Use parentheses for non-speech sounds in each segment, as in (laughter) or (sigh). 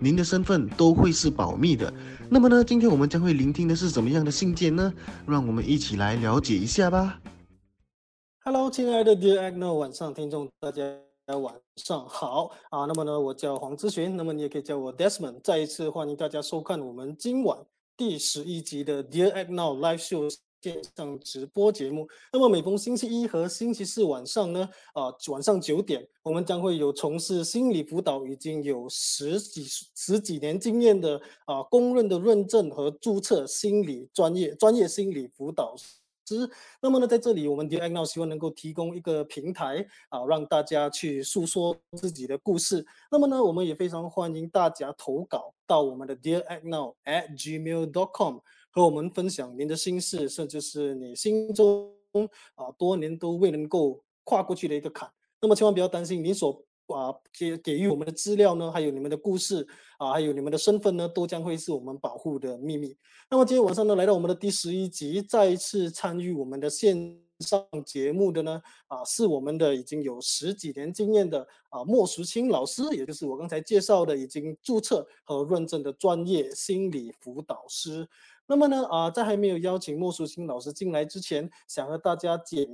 您的身份都会是保密的。那么呢，今天我们将会聆听的是怎么样的信件呢？让我们一起来了解一下吧。Hello，亲爱的 Dear Agno 晚上听众，大家晚上好啊。那么呢，我叫黄志璇，那么你也可以叫我 Desmond。再一次欢迎大家收看我们今晚第十一集的 Dear Agno Live Show 线上直播节目。那么每逢星期一和星期四晚上呢，啊晚上九点，我们将会有从事心理辅导已经有十几十几年经验的啊公认的认证和注册心理专业专业心理辅导师。那么呢，在这里我们 Dear Agno 希望能够提供一个平台啊，让大家去诉说自己的故事。那么呢，我们也非常欢迎大家投稿到我们的 Dear Agno at gmail.com，和我们分享您的心事，甚至是你心中啊多年都未能够跨过去的一个坎。那么千万不要担心，您所啊给给予我们的资料呢，还有你们的故事啊，还有你们的身份呢，都将会是我们保护的秘密。那么今天晚上呢，来到我们的第十一集，再一次参与我们的线上节目的呢，啊，是我们的已经有十几年经验的啊莫淑清老师，也就是我刚才介绍的已经注册和认证的专业心理辅导师。那么呢，啊，在还没有邀请莫淑清老师进来之前，想和大家简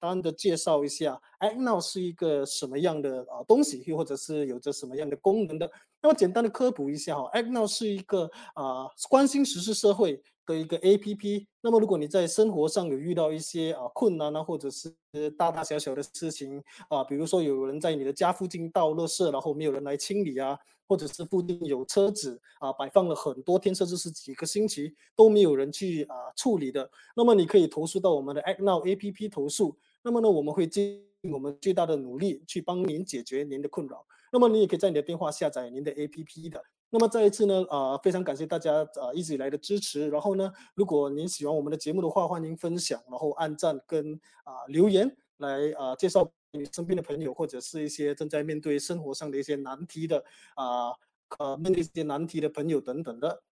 单的介绍一下 ActNow 是一个什么样的啊东西，又或者是有着什么样的功能的。那么简单的科普一下哈，ActNow 是一个啊关心时事社会的一个 APP。那么如果你在生活上有遇到一些啊困难啊，或者是大大小小的事情啊，比如说有人在你的家附近倒垃圾，然后没有人来清理啊，或者是附近有车子啊摆放了很多天，甚至是几个星期都没有人去啊处理的，那么你可以投诉到我们的 ActNow APP 投诉。那么呢，我们会尽我们最大的努力去帮您解决您的困扰。那么你也可以在你的电话下载您的 APP 的。那么再一次呢，啊、非常感谢大家啊、一直以来的支持。然后呢，如果您喜欢我们的节目的话，欢迎分享，然后按赞跟啊、留言来啊、介绍你身边的朋友，或者是一些正在面对生活上的一些难题的啊呃面对一些难题的朋友等等的。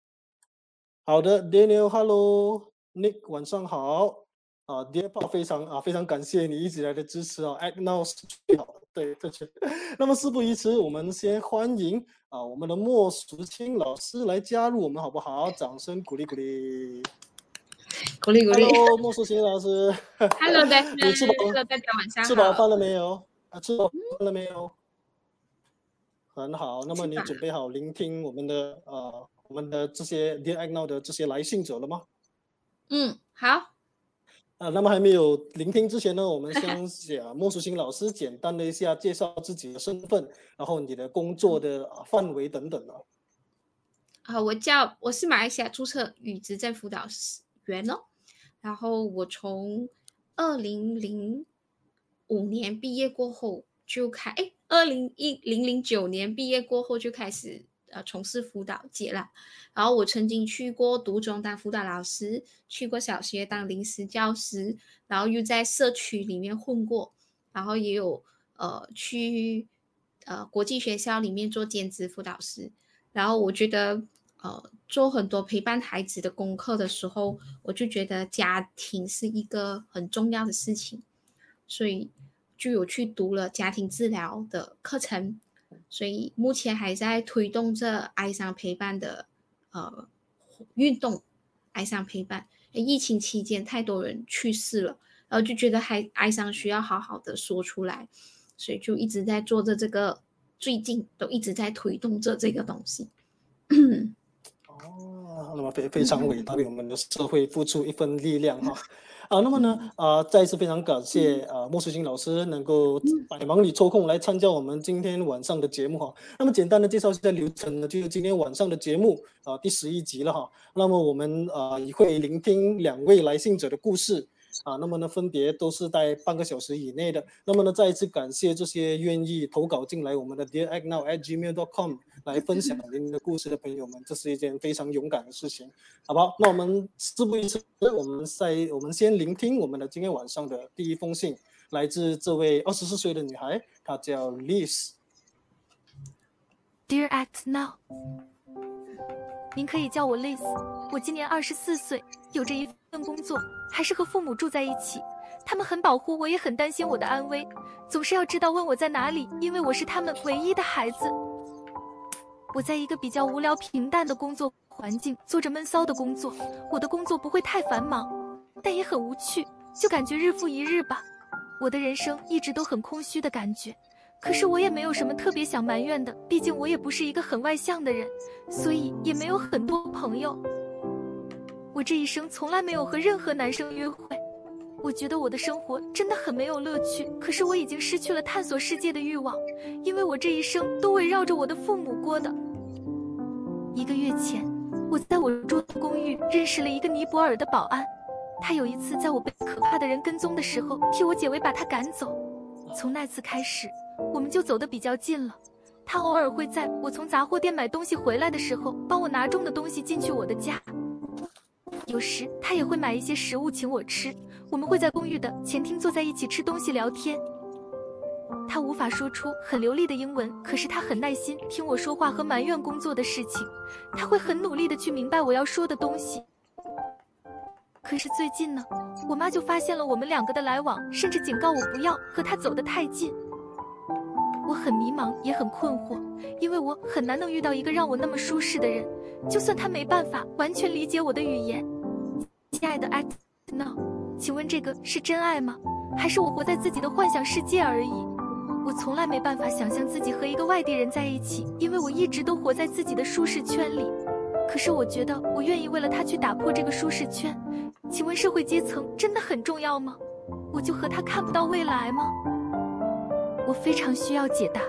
好的，Daniel，Hello，Nick，晚上好。啊，Dear Paul，非常啊非常感谢你一直以来的支持啊，Act Now 是最好的，对，这是。(laughs) 那么事不宜迟，我们先欢迎啊我们的莫淑清老师来加入我们，好不好？掌声鼓励鼓励。鼓励鼓励。Hello，莫淑清老师。Hello，大家你吃饱，Hello，大家晚上好。吃饱饭了没有？啊，吃饱饭了没有？很好，那么你准备好聆听我们的呃我们的这些 Dear Act Now 的这些来信者了吗？嗯，好，啊，那么还没有聆听之前呢，我们先请莫淑欣老师简单的一下介绍自己的身份，然后你的工作的啊范围等等啊。啊，我叫我是马来西亚注册与职政辅导师员哦，然后我从二零零五年毕业过后就开，哎，二零一零零九年毕业过后就开始呃从事辅导界了。然后我曾经去过读中当辅导老师，去过小学当临时教师，然后又在社区里面混过，然后也有呃去呃国际学校里面做兼职辅导师。然后我觉得，呃，做很多陪伴孩子的功课的时候，我就觉得家庭是一个很重要的事情，所以就有去读了家庭治疗的课程，所以目前还在推动这哀伤陪伴的呃运动，哀伤陪伴。疫情期间太多人去世了，然后就觉得还哀伤需要好好的说出来，所以就一直在做着这个，最近都一直在推动着这个东西。(coughs) 哦，那么非非常伟大，为我们的社会付出一份力量哈。啊，那么呢，啊，再一次非常感谢啊莫淑金老师能够百忙里抽空来参加我们今天晚上的节目哈。那么简单的介绍一下流程呢，就是今天晚上的节目啊第十一集了哈。那么我们啊也会聆听两位来信者的故事啊，那么呢，分别都是在半个小时以内的。那么呢，再一次感谢这些愿意投稿进来我们的 dearactnow@gmail.com 来分享您的故事的朋友们，这是一件非常勇敢的事情，好不好？那我们事不宜迟，我们在我们先聆听我们的今天晚上的第一封信，来自这位二十四岁的女孩，她叫 Liz。Dear Act Now，您可以叫我 Liz，我今年二十四岁，有着一份工作，还是和父母住在一起。他们很保护我，也很担心我的安危，总是要知道问我在哪里，因为我是他们唯一的孩子。我在一个比较无聊平淡的工作环境做着闷骚的工作，我的工作不会太繁忙，但也很无趣，就感觉日复一日吧。我的人生一直都很空虚的感觉，可是我也没有什么特别想埋怨的，毕竟我也不是一个很外向的人，所以也没有很多朋友。我这一生从来没有和任何男生约会，我觉得我的生活真的很没有乐趣。可是我已经失去了探索世界的欲望，因为我这一生都围绕着我的父母过的。一个月前，我在我住的公寓认识了一个尼泊尔的保安。他有一次在我被可怕的人跟踪的时候，替我解围，把他赶走。从那次开始，我们就走得比较近了。他偶尔会在我从杂货店买东西回来的时候，帮我拿重的东西进去我的家。有时他也会买一些食物请我吃。我们会在公寓的前厅坐在一起吃东西聊天。他无法说出很流利的英文，可是他很耐心听我说话和埋怨工作的事情。他会很努力的去明白我要说的东西。可是最近呢，我妈就发现了我们两个的来往，甚至警告我不要和他走得太近。我很迷茫，也很困惑，因为我很难能遇到一个让我那么舒适的人，就算他没办法完全理解我的语言。亲爱的 X Now，请问这个是真爱吗？还是我活在自己的幻想世界而已？我从来没办法想象自己和一个外地人在一起，因为我一直都活在自己的舒适圈里。可是我觉得我愿意为了他去打破这个舒适圈。请问社会阶层真的很重要吗？我就和他看不到未来吗？我非常需要解答。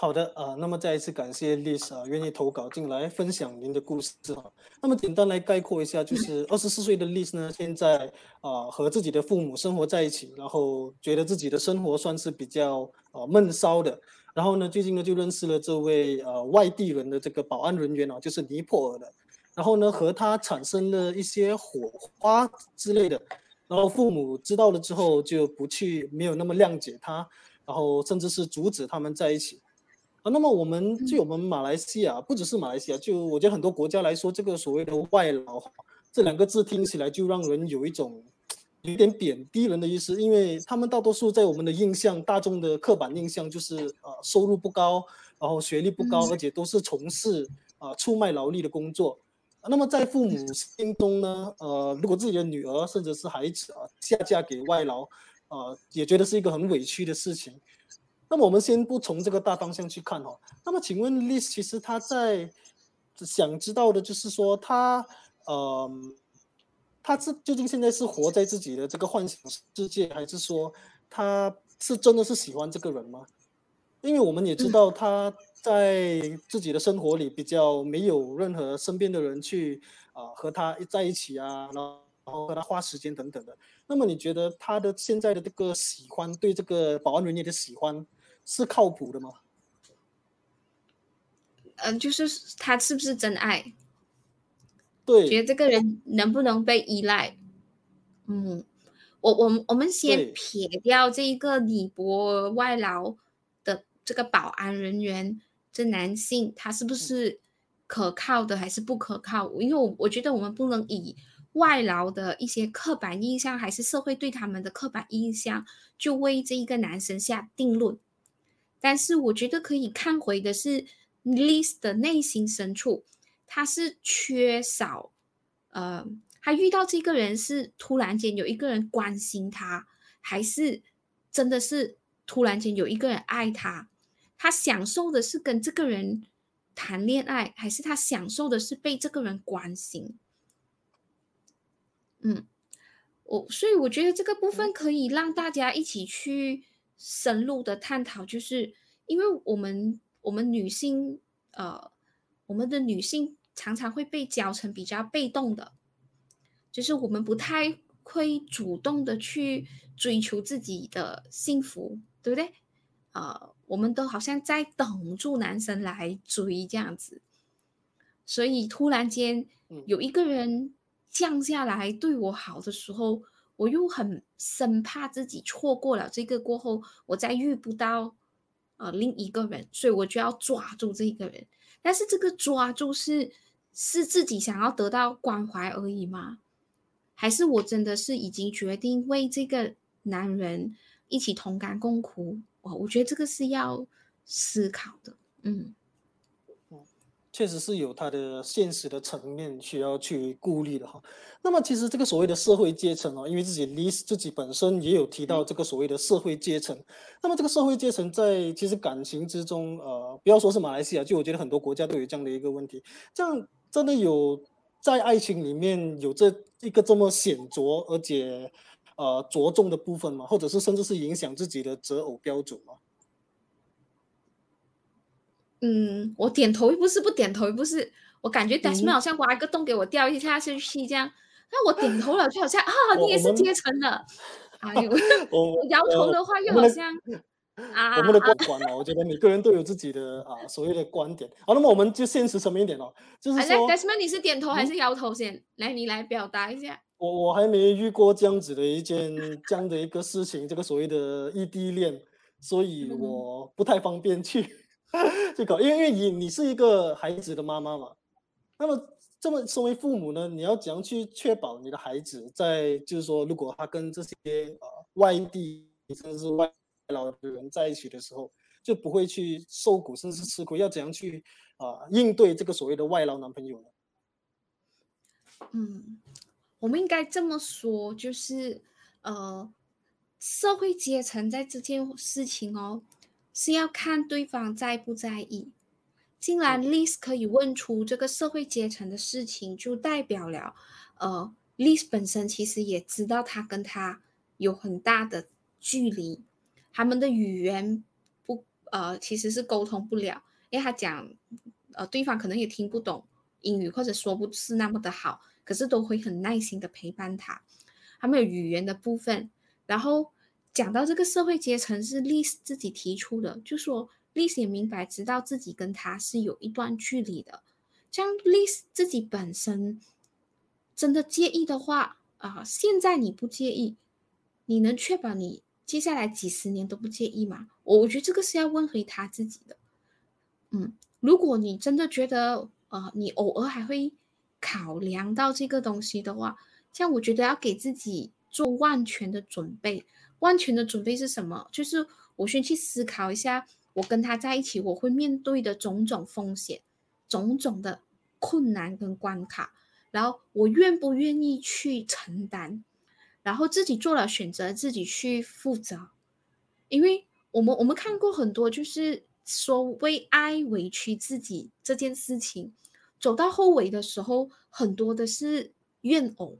好的啊，那么再一次感谢 Liz 啊，愿意投稿进来分享您的故事啊。那么简单来概括一下，就是二十四岁的 Liz 呢，现在啊和自己的父母生活在一起，然后觉得自己的生活算是比较啊闷骚的。然后呢，最近呢就认识了这位呃外地人的这个保安人员啊，就是尼泊尔的。然后呢和他产生了一些火花之类的。然后父母知道了之后就不去，没有那么谅解他，然后甚至是阻止他们在一起。啊，那么我们就我们马来西亚，不只是马来西亚，就我觉得很多国家来说，这个所谓的外劳这两个字听起来就让人有一种有点贬低人的意思，因为他们大多数在我们的印象，大众的刻板印象就是呃收入不高，然后学历不高，而且都是从事啊出卖劳力的工作。那么在父母心中呢，呃，如果自己的女儿甚至是孩子啊下嫁给外劳，呃，也觉得是一个很委屈的事情。那么我们先不从这个大方向去看哦。那么请问 Liz，其实他在想知道的就是说，他呃，他是究竟现在是活在自己的这个幻想世界，还是说他是真的是喜欢这个人吗？因为我们也知道他在自己的生活里比较没有任何身边的人去啊和他在一起啊，然后然后和他花时间等等的。那么你觉得他的现在的这个喜欢，对这个保安人员的喜欢？是靠谱的吗？嗯，就是他是不是真爱？对，觉得这个人能不能被依赖？嗯，我我我们先撇掉这一个李博外劳的这个保安人员，这男性他是不是可靠的还是不可靠？因为我我觉得我们不能以外劳的一些刻板印象，还是社会对他们的刻板印象，就为这一个男生下定论。但是我觉得可以看回的是 Liz 的内心深处，他是缺少，呃，他遇到这个人是突然间有一个人关心他，还是真的是突然间有一个人爱他？他享受的是跟这个人谈恋爱，还是他享受的是被这个人关心？嗯，我所以我觉得这个部分可以让大家一起去。深入的探讨，就是因为我们我们女性，呃，我们的女性常常会被教成比较被动的，就是我们不太会主动的去追求自己的幸福，对不对？呃，我们都好像在等住男生来追这样子，所以突然间有一个人降下来对我好的时候，我又很生怕自己错过了这个过后，我再遇不到呃另一个人，所以我就要抓住这个人。但是这个抓住是是自己想要得到关怀而已吗？还是我真的是已经决定为这个男人一起同甘共苦？我我觉得这个是要思考的，嗯，确实是有它的现实的层面需要去顾虑的哈。那么其实这个所谓的社会阶层哦，因为自己 list 自己本身也有提到这个所谓的社会阶层。那么这个社会阶层在其实感情之中，呃，不要说是马来西亚，就我觉得很多国家都有这样的一个问题。这样真的有在爱情里面有这一个这么显着而且。呃，着重的部分吗，或者是甚至是影响自己的择偶标准嘛？嗯，我点头不是，不点头不是，我感觉 Desmond 好像挖一个洞给我掉一下下去这样。那我点头了，就好像啊，你也是阶层的。(laughs) 哎呦，我 (laughs) 摇头的话又好像啊，我们的观管哦，我觉得每个人都有自己的啊所谓的观点。好，那么我们就现实层面一点哦，就是说，Desmond 你是点头还是摇头先？来，你来表达一下。我我还没遇过这样子的一件这样的一个事情，这个所谓的异地恋，所以我不太方便去 (laughs) 这个，因为因为你你是一个孩子的妈妈嘛，那么这么身为父母呢，你要怎样去确保你的孩子在就是说，如果他跟这些呃外地甚至是外老的人在一起的时候，就不会去受苦甚至吃亏，要怎样去啊应对这个所谓的外劳男朋友呢？嗯。我们应该这么说，就是，呃，社会阶层在这件事情哦，是要看对方在不在意。既然 Liz 可以问出这个社会阶层的事情，就代表了，呃，Liz 本身其实也知道他跟他有很大的距离，他们的语言不，呃，其实是沟通不了，因为他讲，呃，对方可能也听不懂英语，或者说不是那么的好。可是都会很耐心的陪伴他，他们有语言的部分，然后讲到这个社会阶层是历史自己提出的，就说历史也明白知道自己跟他是有一段距离的，像历史自己本身真的介意的话啊，现在你不介意，你能确保你接下来几十年都不介意吗？我我觉得这个是要问回他自己的，嗯，如果你真的觉得啊，你偶尔还会。考量到这个东西的话，像我觉得要给自己做万全的准备。万全的准备是什么？就是我先去思考一下，我跟他在一起，我会面对的种种风险、种种的困难跟关卡，然后我愿不愿意去承担，然后自己做了选择，自己去负责。因为我们我们看过很多，就是说为爱委屈自己这件事情。走到后尾的时候，很多的是怨偶，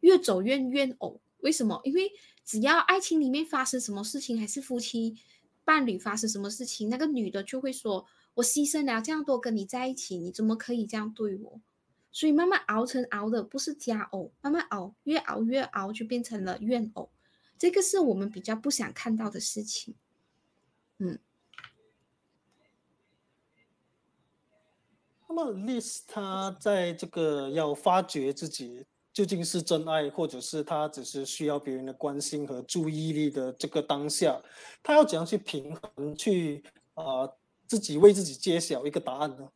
越走越怨偶。为什么？因为只要爱情里面发生什么事情，还是夫妻伴侣发生什么事情，那个女的就会说：“我牺牲了这样多跟你在一起，你怎么可以这样对我？”所以慢慢熬成熬的不是家偶，慢慢熬，越熬越熬，就变成了怨偶。这个是我们比较不想看到的事情。嗯。那么，Liz 他在这个要发掘自己究竟是真爱，或者是他只是需要别人的关心和注意力的这个当下，他要怎样去平衡，去啊自己为自己揭晓一个答案呢？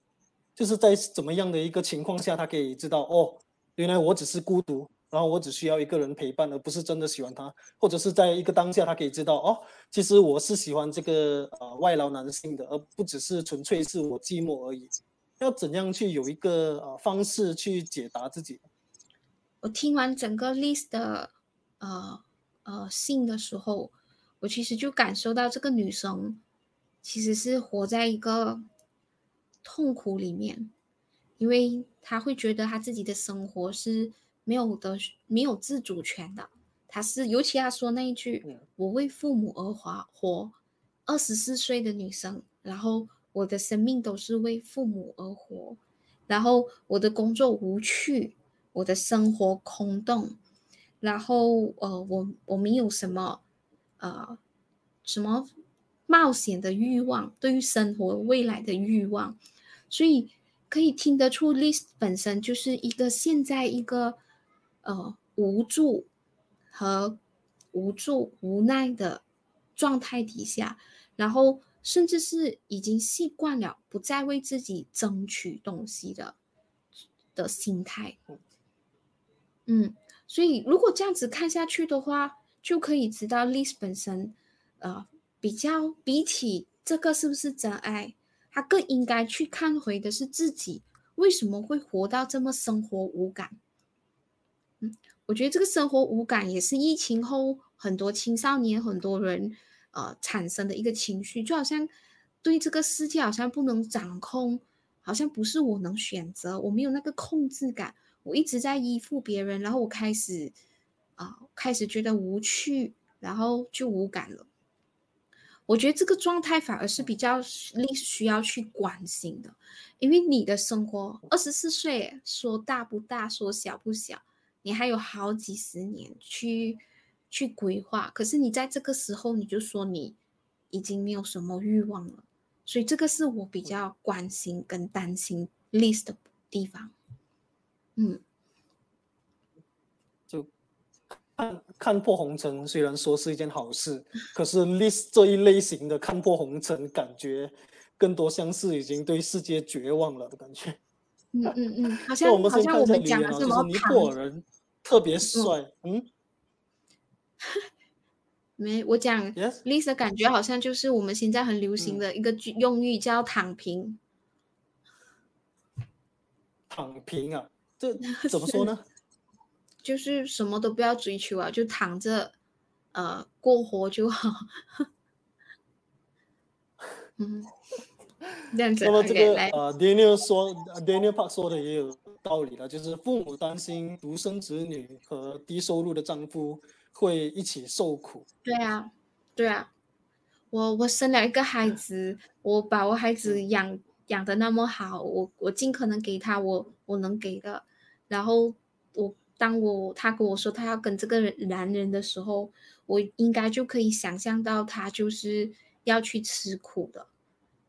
就是在怎么样的一个情况下，他可以知道哦，原来我只是孤独，然后我只需要一个人陪伴，而不是真的喜欢他，或者是在一个当下，他可以知道哦，其实我是喜欢这个呃外劳男性的，而不只是纯粹是我寂寞而已。要怎样去有一个呃方式去解答自己？我听完整个 list 的呃呃信的时候，我其实就感受到这个女生其实是活在一个痛苦里面，因为她会觉得她自己的生活是没有的，没有自主权的。她是尤其她说那一句“我为父母而活”，活二十四岁的女生，然后。我的生命都是为父母而活，然后我的工作无趣，我的生活空洞，然后呃，我我没有什么呃什么冒险的欲望，对于生活未来的欲望，所以可以听得出，List 本身就是一个现在一个呃无助和无助无奈的状态底下，然后。甚至是已经习惯了不再为自己争取东西的的心态，嗯，所以如果这样子看下去的话，就可以知道 Liz 本身，呃，比较比起这个是不是真爱，他更应该去看回的是自己为什么会活到这么生活无感。嗯，我觉得这个生活无感也是疫情后很多青少年很多人。呃，产生的一个情绪，就好像对这个世界好像不能掌控，好像不是我能选择，我没有那个控制感，我一直在依附别人，然后我开始啊，开始觉得无趣，然后就无感了。我觉得这个状态反而是比较需需要去关心的，因为你的生活二十四岁，说大不大，说小不小，你还有好几十年去。去规划，可是你在这个时候你就说你已经没有什么欲望了，所以这个是我比较关心跟担心 list 的地方。嗯，就看看破红尘，虽然说是一件好事，(laughs) 可是 list 这一类型的看破红尘，感觉更多像是已经对世界绝望了的感觉。嗯嗯嗯，(laughs) 好像好像我们讲的是尼泊尔人特别帅，嗯。(laughs) 没，我讲，Lisa 感觉好像就是我们现在很流行的一个用语，叫“躺平”。躺平啊，这 (laughs) 怎么说呢？就是什么都不要追求啊，就躺着，呃，过活就好。嗯，这样子。那么这个呃，Daniel 说，Daniel Park 说的也有道理了，就是父母担心独生子女和低收入的丈夫。会一起受苦。对啊，对啊，我我生了一个孩子，我把我孩子养养的那么好，我我尽可能给他我我能给的。然后我当我他跟我说他要跟这个男人的时候，我应该就可以想象到他就是要去吃苦的。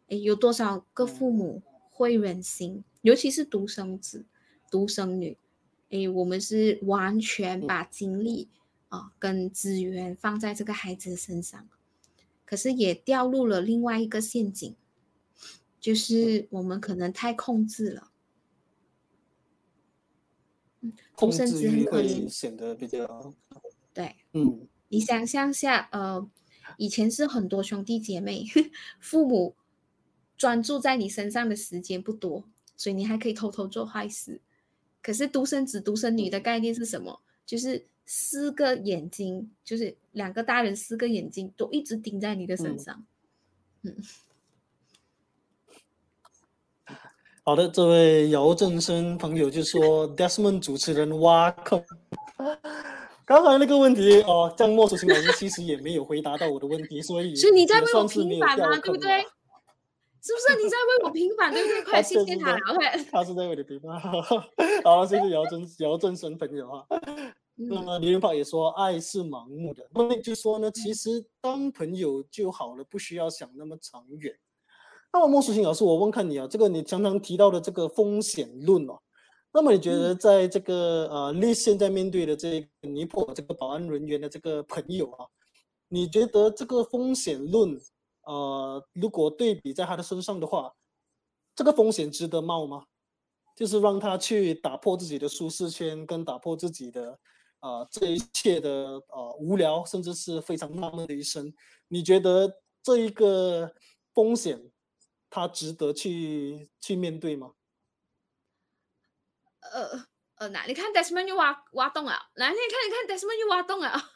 诶，有多少个父母会忍心？尤其是独生子、独生女，诶，我们是完全把精力。啊，跟资源放在这个孩子身上，可是也掉入了另外一个陷阱，就是我们可能太控制了。嗯，独生子很可怜，显得比较对。嗯，你想象下，呃，以前是很多兄弟姐妹，父母专注在你身上的时间不多，所以你还可以偷偷做坏事。可是独生子、独生女的概念是什么？就是。四个眼睛，就是两个大人，四个眼睛都一直盯在你的身上。嗯，好的，这位姚正生朋友就说，Desmond 主持人挖坑。(laughs) 刚才那个问题哦，江莫淑琴老师其实也没有回答到我的问题，所以所以你在为我平反吗？对不对？是不是你在为我平反？对不对？快谢谢他，OK。他是在为你平反。(laughs) 好，谢谢姚正姚正生朋友啊。那么李云宝也说，爱是盲目的。那么就说呢，其实当朋友就好了，不需要想那么长远。那么莫淑清老师，我问看你啊，这个你常常提到的这个风险论哦，那么你觉得在这个呃，你现在面对的这个尼泊尔这个保安人员的这个朋友啊，你觉得这个风险论，呃，如果对比在他的身上的话，这个风险值得冒吗？就是让他去打破自己的舒适圈，跟打破自己的。啊，这一切的呃无聊，甚至是非常纳闷的一生，你觉得这一个风险，它值得去去面对吗？呃呃，那你看 Desmond 又挖挖洞啊，来，你看你看 Desmond 又挖洞啊。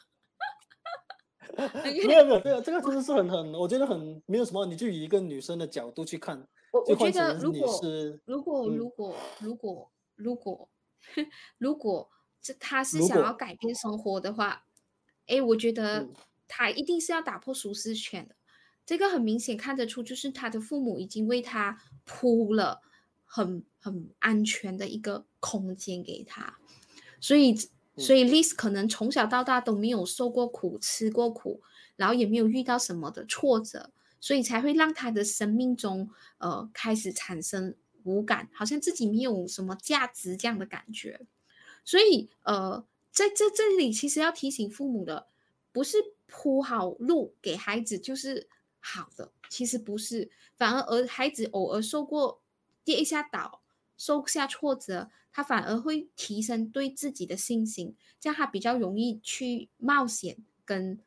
(laughs) 没有没有，没有 (laughs) 这个真的是很很，我觉得很没有什么，你就以一个女生的角度去看，我我觉得如果如果如果如果如果如果。这他是想要改变生活的话，哎，我觉得他一定是要打破舒适圈的。这个很明显看得出，就是他的父母已经为他铺了很很安全的一个空间给他。所以，所以 Liz 可能从小到大都没有受过苦，吃过苦，然后也没有遇到什么的挫折，所以才会让他的生命中呃开始产生无感，好像自己没有什么价值这样的感觉。所以，呃，在这这里其实要提醒父母的，不是铺好路给孩子就是好的，其实不是，反而而孩子偶尔受过跌一下倒，受下挫折，他反而会提升对自己的信心，这样他比较容易去冒险跟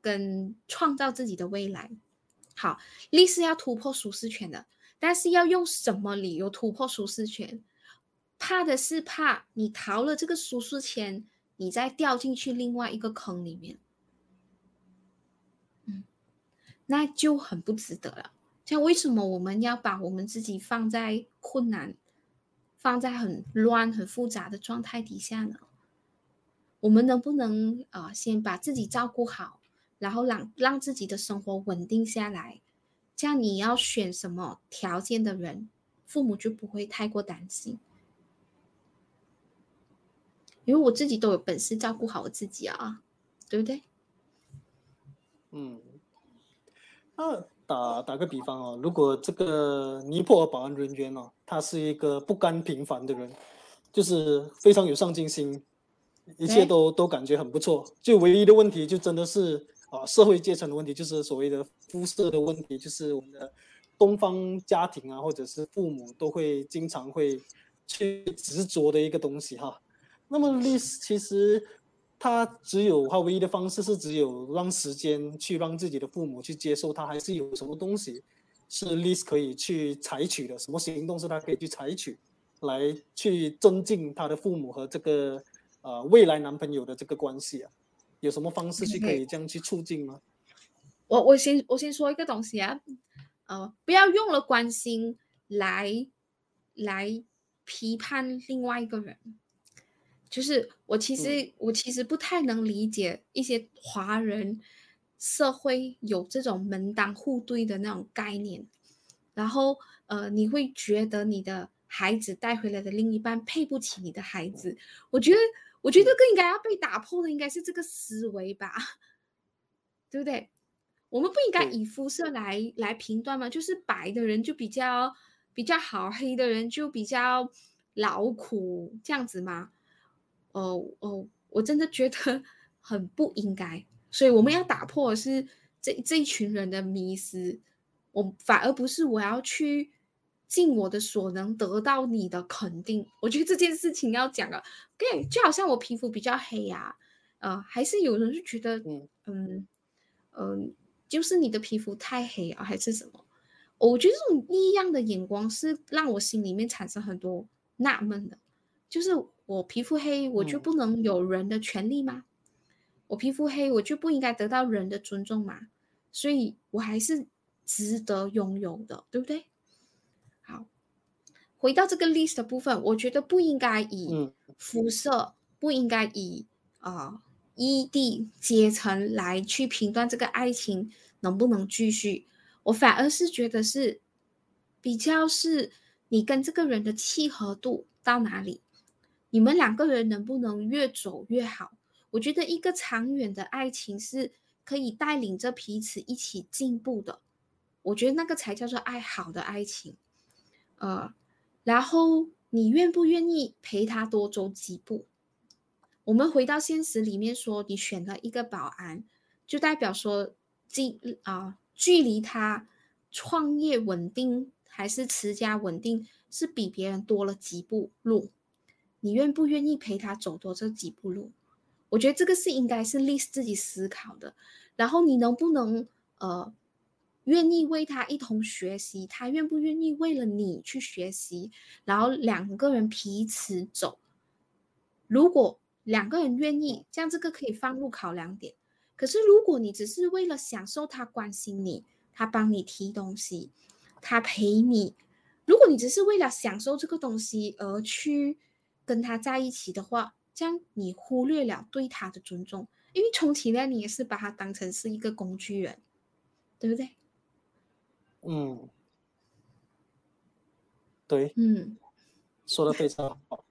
跟创造自己的未来。好，力是要突破舒适圈的，但是要用什么理由突破舒适圈？怕的是怕你逃了这个舒适圈，你再掉进去另外一个坑里面，嗯，那就很不值得了。像为什么我们要把我们自己放在困难、放在很乱、很复杂的状态底下呢？我们能不能啊，先把自己照顾好，然后让让自己的生活稳定下来？这样你要选什么条件的人，父母就不会太过担心。因为我自己都有本事照顾好我自己啊，对不对？嗯，那打打个比方哦，如果这个尼泊尔保安人员哦，他是一个不甘平凡的人，就是非常有上进心，一切都都感觉很不错。就唯一的问题，就真的是啊，社会阶层的问题，就是所谓的肤色的问题，就是我们的东方家庭啊，或者是父母都会经常会去执着的一个东西哈。那么历史其实他只有他唯一的方式是只有让时间去让自己的父母去接受他，还是有什么东西是 Liz 可以去采取的？什么行动是他可以去采取，来去增进他的父母和这个呃未来男朋友的这个关系啊？有什么方式去可以这样去促进吗？我我先我先说一个东西啊，呃，不要用了关心来来批判另外一个人。就是我其实我其实不太能理解一些华人社会有这种门当户对的那种概念，然后呃你会觉得你的孩子带回来的另一半配不起你的孩子，我觉得我觉得更应该要被打破的应该是这个思维吧，(laughs) 对不对？我们不应该以肤色来来评断吗？就是白的人就比较比较好，黑的人就比较劳苦这样子吗？哦哦，我真的觉得 (laughs) 很不应该，所以我们要打破的是这这一群人的迷思。我反而不是我要去尽我的所能得到你的肯定。我觉得这件事情要讲了，对，就好像我皮肤比较黑呀，呃，还是有人就觉得，嗯嗯嗯，就是你的皮肤太黑啊，还是什么？我觉得这种异样的眼光是让我心里面产生很多纳闷的，就是。我皮肤黑，我就不能有人的权利吗？我皮肤黑，我就不应该得到人的尊重吗？所以我还是值得拥有的，对不对？好，回到这个 list 的部分，我觉得不应该以肤色，不应该以啊异地阶层来去评断这个爱情能不能继续。我反而是觉得是比较是你跟这个人的契合度到哪里。你们两个人能不能越走越好？我觉得一个长远的爱情是可以带领着彼此一起进步的。我觉得那个才叫做爱好的爱情。呃，然后你愿不愿意陪他多走几步？我们回到现实里面说，你选了一个保安，就代表说，距啊距离他创业稳定还是持家稳定，是比别人多了几步路。你愿不愿意陪他走多这几步路？我觉得这个是应该是历史自己思考的。然后你能不能呃愿意为他一同学习？他愿不愿意为了你去学习？然后两个人彼此走。如果两个人愿意，这样这个可以放入考量点。可是如果你只是为了享受他关心你，他帮你提东西，他陪你，如果你只是为了享受这个东西而去。跟他在一起的话，这样你忽略了对他的尊重，因为充其量你也是把他当成是一个工具人，对不对？嗯，对，嗯，说的非常好。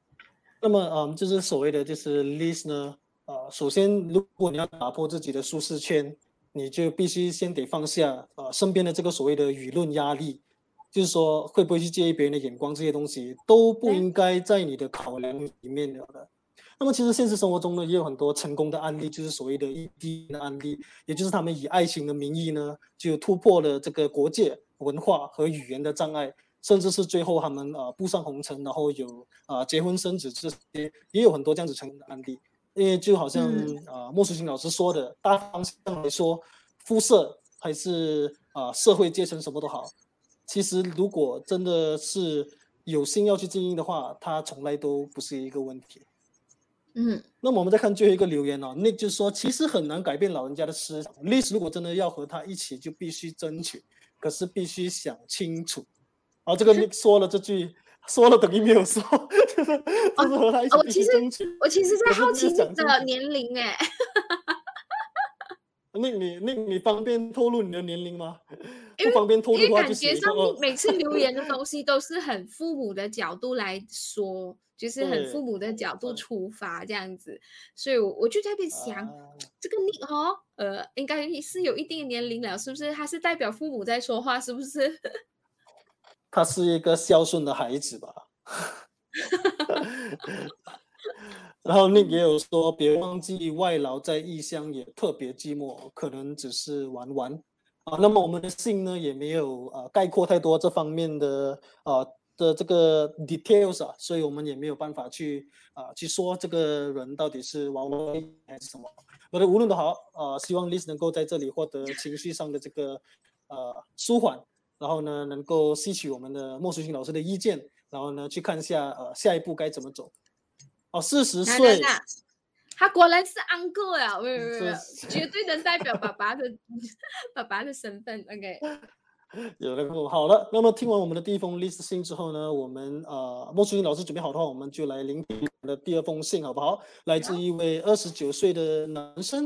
那么，嗯，就是所谓的就是 list 呢，呃，首先如果你要打破自己的舒适圈，你就必须先得放下呃身边的这个所谓的舆论压力，就是说会不会去介意别人的眼光这些东西都不应该在你的考量里面的。那么其实现实生活中呢，也有很多成功的案例，就是所谓的异地的案例，也就是他们以爱情的名义呢，就突破了这个国界、文化和语言的障碍，甚至是最后他们呃步上红尘，然后有啊结婚生子这些，也有很多这样子成功的案例。因为就好像啊莫淑清老师说的，大方向来说，肤色还是啊社会阶层什么都好，其实如果真的是有心要去经营的话，它从来都不是一个问题。嗯，那么我们再看最后一个留言哦，Nick 就说其实很难改变老人家的思想，Liz 如果真的要和他一起，就必须争取，可是必须想清楚。哦，这个 Nick (laughs) 说了这句，说了等于没有说，(laughs) 就是就是和他一起争取。我其实在好奇你的年龄哎。那你那你方便透露你的年龄吗？不方便透露的话就感觉上每次留言的东西都是很父母的角度来说。就是很父母的角度出发这样子，所以我我就在边想，这个你哦，呃，应该是有一定的年龄了，是不是？他是代表父母在说话，是不是？他是一个孝顺的孩子吧。(laughs) 然后那也有说，别忘记外劳在异乡也特别寂寞，可能只是玩玩啊。那么我们的信呢，也没有呃概括太多这方面的呃。的这个 details 啊，所以我们也没有办法去啊去说这个人到底是玩玩还是什么。我的无论都好，呃，希望 Liz 能够在这里获得情绪上的这个呃舒缓，然后呢，能够吸取我们的莫淑清老师的意见，然后呢，去看一下呃下一步该怎么走。哦，四十岁，他果然是 uncle 啊，没有没有没有，绝对能代表爸爸的 (laughs) 爸爸的身份。OK。(laughs) 有那个好了，那么听完我们的第一封 list 信之后呢，我们呃莫淑英老师准备好的话，我们就来聆听的第二封信，好不好？来自一位二十九岁的男生。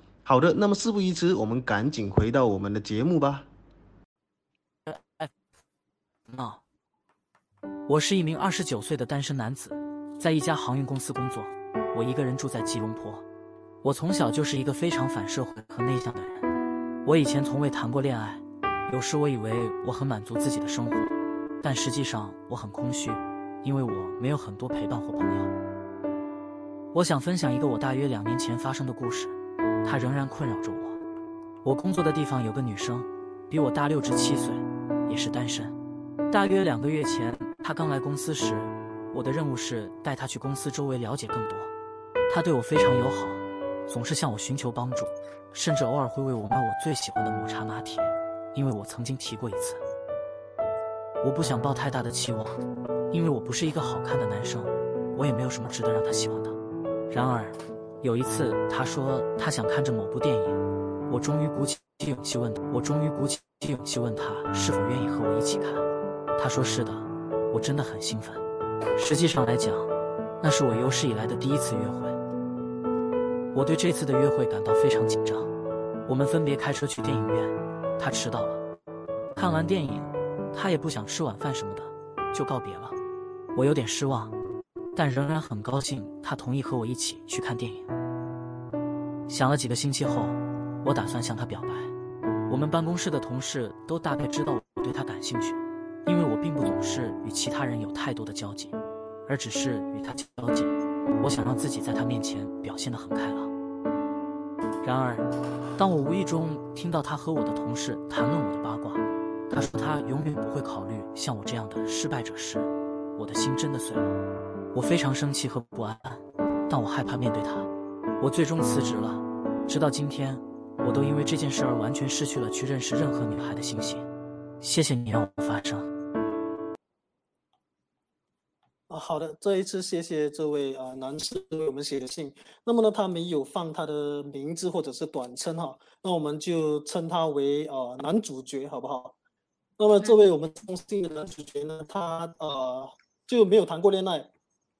好的，那么事不宜迟，我们赶紧回到我们的节目吧。哎，那我是一名二十九岁的单身男子，在一家航运公司工作。我一个人住在吉隆坡。我从小就是一个非常反社会和内向的人。我以前从未谈过恋爱，有时我以为我很满足自己的生活，但实际上我很空虚，因为我没有很多陪伴或朋友。我想分享一个我大约两年前发生的故事。他仍然困扰着我。我工作的地方有个女生，比我大六至七岁，也是单身。大约两个月前，她刚来公司时，我的任务是带她去公司周围了解更多。她对我非常友好，总是向我寻求帮助，甚至偶尔会为我买我最喜欢的抹茶拿铁，因为我曾经提过一次。我不想抱太大的期望，因为我不是一个好看的男生，我也没有什么值得让她喜欢的。然而。有一次，他说他想看着某部电影，我终于鼓起勇气问他，我终于鼓起勇气问他是否愿意和我一起看。他说是的，我真的很兴奋。实际上来讲，那是我有史以来的第一次约会。我对这次的约会感到非常紧张。我们分别开车去电影院，他迟到了。看完电影，他也不想吃晚饭什么的，就告别了。我有点失望。但仍然很高兴，他同意和我一起去看电影。想了几个星期后，我打算向他表白。我们办公室的同事都大概知道我对他感兴趣，因为我并不总是与其他人有太多的交集，而只是与他交集。我想让自己在他面前表现得很开朗。然而，当我无意中听到他和我的同事谈论我的八卦，他说他永远不会考虑像我这样的失败者时，我的心真的碎了。我非常生气和不安，但我害怕面对他。我最终辞职了。直到今天，我都因为这件事而完全失去了去认识任何女孩的信心。谢谢你让我发声。啊，好的，这一次谢谢这位啊男士为我们写的信。那么呢，他没有放他的名字或者是短称哈，那我们就称他为呃男主角，好不好？那么这位我们中信的男主角呢，他呃就没有谈过恋爱，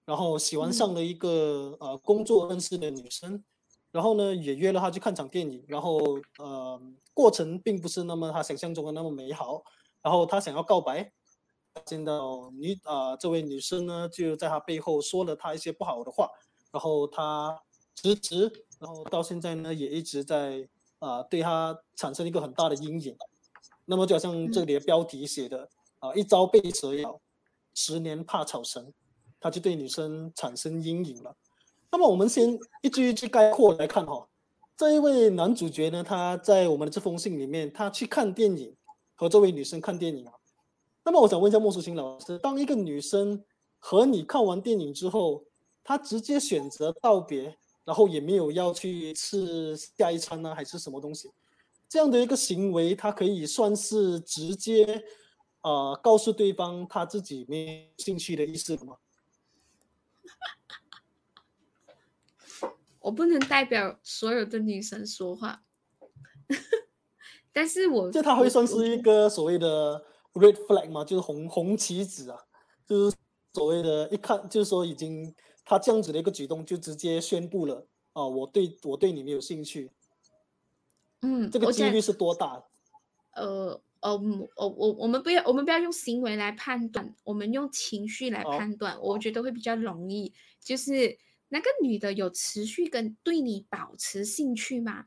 然后喜欢上了一个呃工作认识的女生，然后呢也约了她去看场电影，然后呃过程并不是那么他想象中的那么美好，然后他想要告白。见到女啊，这位女生呢，就在他背后说了他一些不好的话，然后他辞职，然后到现在呢，也一直在啊，对他产生一个很大的阴影。那么就好像这里的标题写的啊，一朝被蛇咬，十年怕草绳，他就对女生产生阴影了。那么我们先一句一句概括来看哈，这一位男主角呢，他在我们的这封信里面，他去看电影，和这位女生看电影啊。那么我想问一下莫淑清老师，当一个女生和你看完电影之后，她直接选择道别，然后也没有要去吃下一餐呢，还是什么东西？这样的一个行为，他可以算是直接啊告诉对方她自己没兴趣的意思吗？(laughs) 我不能代表所有的女生说话，但是我就他会算是一个所谓的。Red flag 嘛，就是红红旗子啊，就是所谓的，一看就是说已经他这样子的一个举动，就直接宣布了啊，我对我对你没有兴趣。嗯，这个几率是多大？呃呃，我我我们不要我们不要用行为来判断，我们用情绪来判断，我觉得会比较容易。就是那个女的有持续跟对你保持兴趣吗？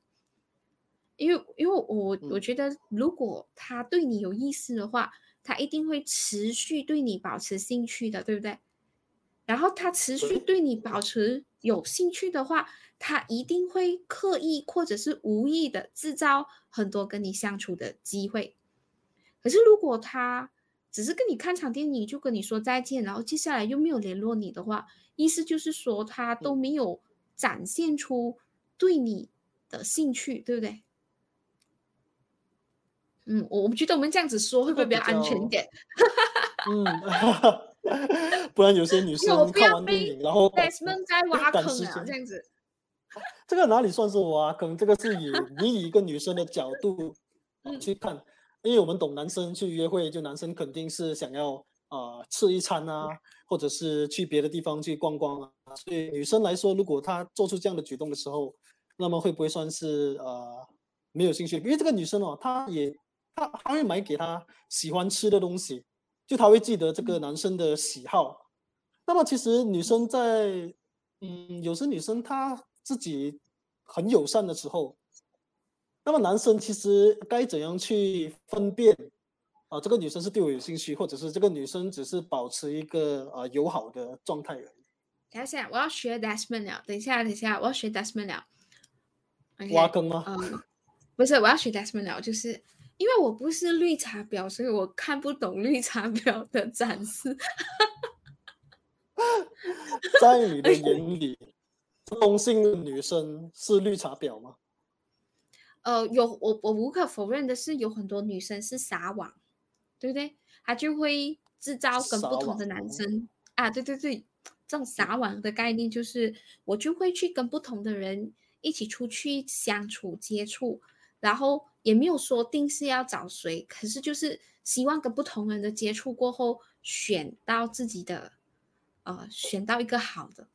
因为，因为我我觉得，如果他对你有意思的话，他一定会持续对你保持兴趣的，对不对？然后他持续对你保持有兴趣的话，他一定会刻意或者是无意的制造很多跟你相处的机会。可是，如果他只是跟你看场电影就跟你说再见，然后接下来又没有联络你的话，意思就是说他都没有展现出对你的兴趣，对不对？嗯，我们觉得我们这样子说会不会比较安全一点？(laughs) 嗯，(laughs) 不然有些女生看完电影，然后在挖坑啊，这样子。(laughs) 这个哪里算是挖坑？这个是以你以一个女生的角度去看，因为我们懂男生去约会，就男生肯定是想要啊吃一餐啊，或者是去别的地方去逛逛啊。所以女生来说，如果她做出这样的举动的时候，那么会不会算是呃没有兴趣？因为这个女生哦，她也。她她会买给她喜欢吃的东西，就她会记得这个男生的喜好。那么其实女生在，嗯，有时女生她自己很友善的时候，那么男生其实该怎样去分辨啊？这个女生是对我有兴趣，或者是这个女生只是保持一个啊友好的状态而已。等一下，我要学 Desmond 了。等一下，等一下，我要学 Desmond 了。挖坑吗？嗯，不是，我要学 Desmond 了，就是。因为我不是绿茶婊，所以我看不懂绿茶婊的展示。(laughs) 在你的眼里，中性的女生是绿茶婊吗？呃，有我我无可否认的是，有很多女生是撒网，对不对？她就会制造跟不同的男生啊，对对对，这种撒网的概念就是我就会去跟不同的人一起出去相处接触，然后。也没有说定是要找谁，可是就是希望跟不同人的接触过后，选到自己的，呃，选到一个好的。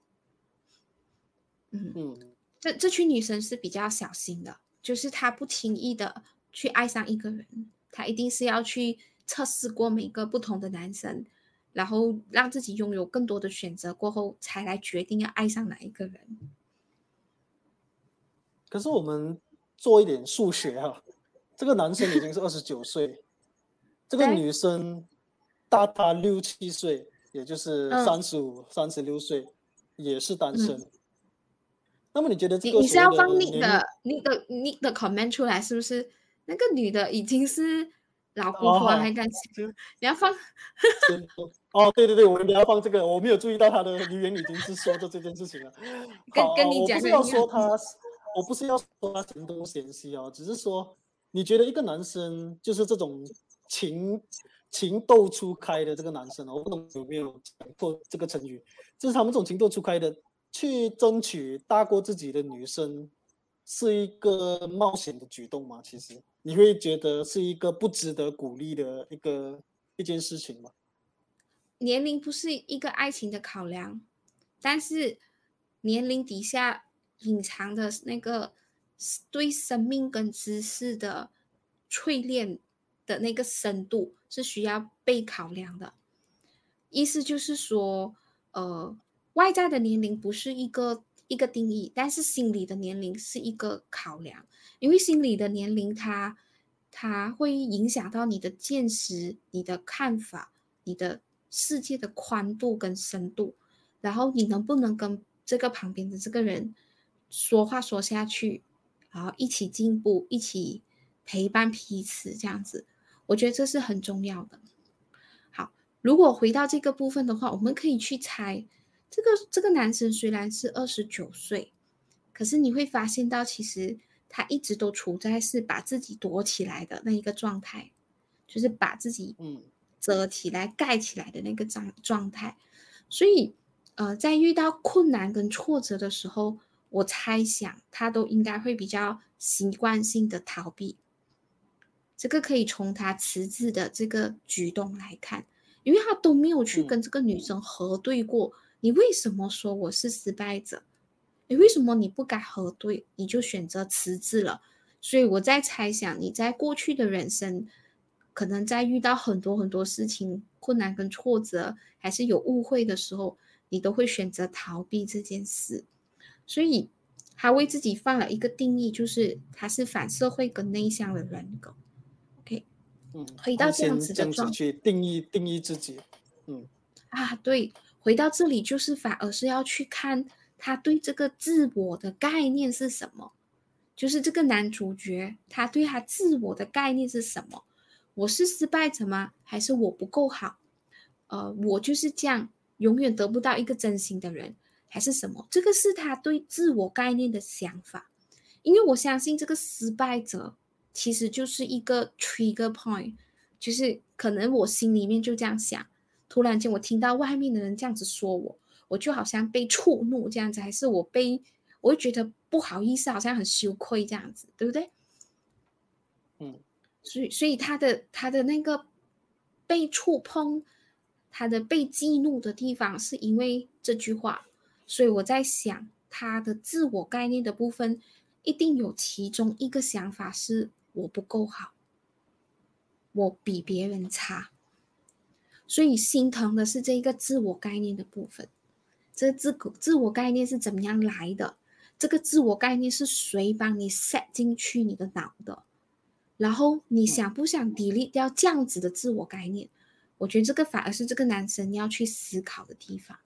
嗯嗯，这这群女生是比较小心的，就是他不轻易的去爱上一个人，他一定是要去测试过每个不同的男生，然后让自己拥有更多的选择过后，才来决定要爱上哪一个人。可是我们做一点数学哈。这个男生已经是二十九岁，这个女生大他六七岁，也就是三十五、三十六岁，也是单身。那么你觉得这个？你是要放你的、你的、你的 comment 出来，是不是？那个女的已经是老姑婆还敢 (laughs) 吃？你要放？哦，对对对，我们不要放这个，我没有注意到他的留言已经是说的这件事情了。跟跟你讲，我不是要说他，我不是要说他嫌东嫌西哦，只是说。你觉得一个男生就是这种情情窦初开的这个男生哦，我不懂有没有讲过这个成语，就是他们这种情窦初开的去争取大过自己的女生，是一个冒险的举动吗？其实你会觉得是一个不值得鼓励的一个一件事情吗？年龄不是一个爱情的考量，但是年龄底下隐藏的那个对生命跟知识的淬炼的那个深度是需要被考量的。意思就是说，呃，外在的年龄不是一个一个定义，但是心理的年龄是一个考量，因为心理的年龄它它会影响到你的见识、你的看法、你的。世界的宽度跟深度，然后你能不能跟这个旁边的这个人说话说下去，然后一起进步，一起陪伴彼此，这样子，我觉得这是很重要的。好，如果回到这个部分的话，我们可以去猜，这个这个男生虽然是二十九岁，可是你会发现到，其实他一直都处在是把自己躲起来的那一个状态，就是把自己嗯。遮起来、盖起来的那个状状态，所以，呃，在遇到困难跟挫折的时候，我猜想他都应该会比较习惯性的逃避。这个可以从他辞职的这个举动来看，因为他都没有去跟这个女生核对过。你为什么说我是失败者？你为什么你不敢核对，你就选择辞职了？所以我在猜想你在过去的人生。可能在遇到很多很多事情困难跟挫折，还是有误会的时候，你都会选择逃避这件事。所以，他为自己放了一个定义，就是他是反社会跟内向的人格。OK，嗯，回到这样子的状去定义定义自己。嗯，啊，对，回到这里就是反而是要去看他对这个自我的概念是什么，就是这个男主角他对他自我的概念是什么。我是失败者吗？还是我不够好？呃，我就是这样，永远得不到一个真心的人，还是什么？这个是他对自我概念的想法。因为我相信这个失败者其实就是一个 trigger point，就是可能我心里面就这样想，突然间我听到外面的人这样子说我，我就好像被触怒这样子，还是我被，我会觉得不好意思，好像很羞愧这样子，对不对？嗯。所以，所以他的他的那个被触碰，他的被激怒的地方，是因为这句话。所以我在想，他的自我概念的部分，一定有其中一个想法是我不够好，我比别人差。所以心疼的是这一个自我概念的部分。这自自我概念是怎么样来的？这个自我概念是谁帮你 set 进去你的脑的？然后你想不想砥砺掉这样子的自我概念？我觉得这个反而是这个男生要去思考的地方。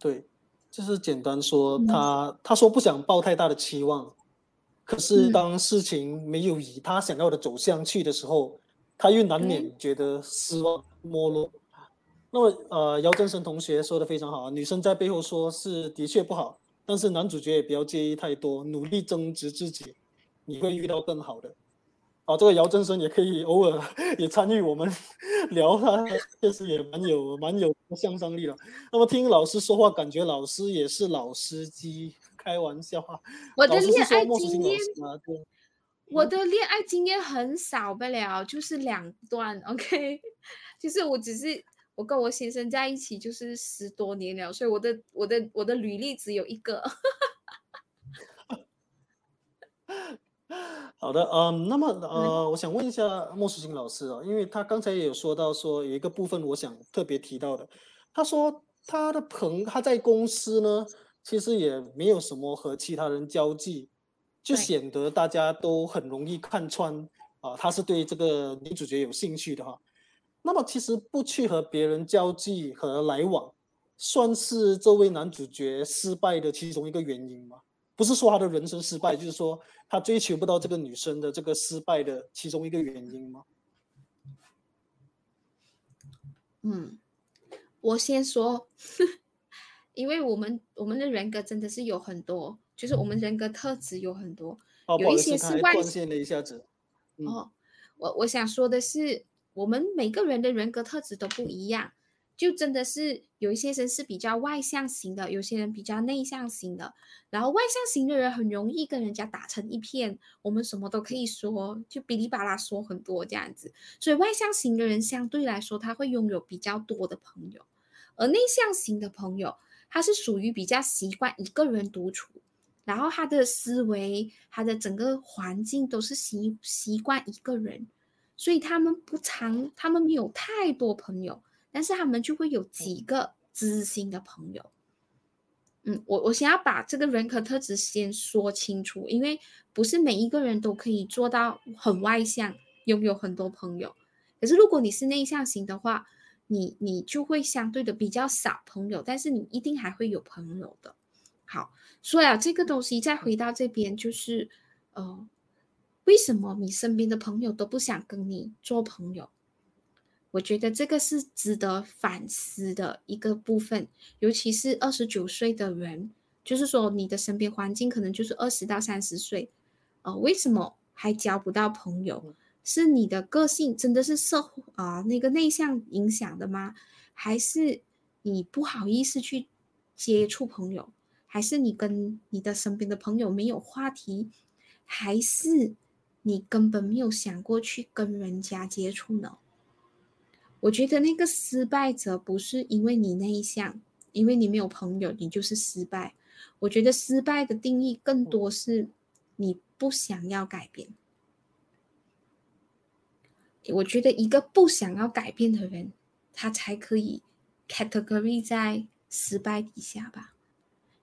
对，就是简单说，他他说不想抱太大的期望，可是当事情没有以他想要的走向去的时候，他又难免觉得失望没落。那么，呃，姚振生同学说的非常好，女生在背后说是的确不好，但是男主角也不要介意太多，努力增值自己。你会遇到更好的，啊，这个姚振生也可以偶尔 (laughs) 也参与我们聊他，确实也蛮有蛮有向上力的。那么听老师说话，感觉老师也是老司机，开玩笑啊。我的恋爱经验，我。的恋爱经验很少不了，就是两段，OK，(laughs) 就是我只是我跟我先生在一起就是十多年了，所以我的我的我的履历只有一个。(laughs) 好的，嗯，那么呃，我想问一下莫世清老师啊，因为他刚才也有说到说有一个部分，我想特别提到的，他说他的朋他在公司呢，其实也没有什么和其他人交际，就显得大家都很容易看穿啊，他是对这个女主角有兴趣的哈。那么其实不去和别人交际和来往，算是这位男主角失败的其中一个原因吗？不是说他的人生失败，就是说他追求不到这个女生的这个失败的其中一个原因吗？嗯，我先说，(laughs) 因为我们我们的人格真的是有很多，就是我们人格特质有很多，有一些是外显的一下子。哦，我我想说的是，我们每个人的人格特质都不一样。就真的是有一些人是比较外向型的，有些人比较内向型的。然后外向型的人很容易跟人家打成一片，我们什么都可以说，就哔哩吧啦说很多这样子。所以外向型的人相对来说，他会拥有比较多的朋友，而内向型的朋友，他是属于比较习惯一个人独处，然后他的思维、他的整个环境都是习习惯一个人，所以他们不常，他们没有太多朋友。但是他们就会有几个知心的朋友，嗯，我我想要把这个人格特质先说清楚，因为不是每一个人都可以做到很外向，拥有很多朋友。可是如果你是内向型的话，你你就会相对的比较少朋友，但是你一定还会有朋友的。好，说了这个东西，再回到这边，就是呃，为什么你身边的朋友都不想跟你做朋友？我觉得这个是值得反思的一个部分，尤其是二十九岁的人，就是说你的身边环境可能就是二十到三十岁，呃，为什么还交不到朋友？是你的个性真的是社啊那个内向影响的吗？还是你不好意思去接触朋友？还是你跟你的身边的朋友没有话题？还是你根本没有想过去跟人家接触呢？我觉得那个失败者不是因为你内向，因为你没有朋友，你就是失败。我觉得失败的定义更多是你不想要改变。我觉得一个不想要改变的人，他才可以 category 在失败底下吧。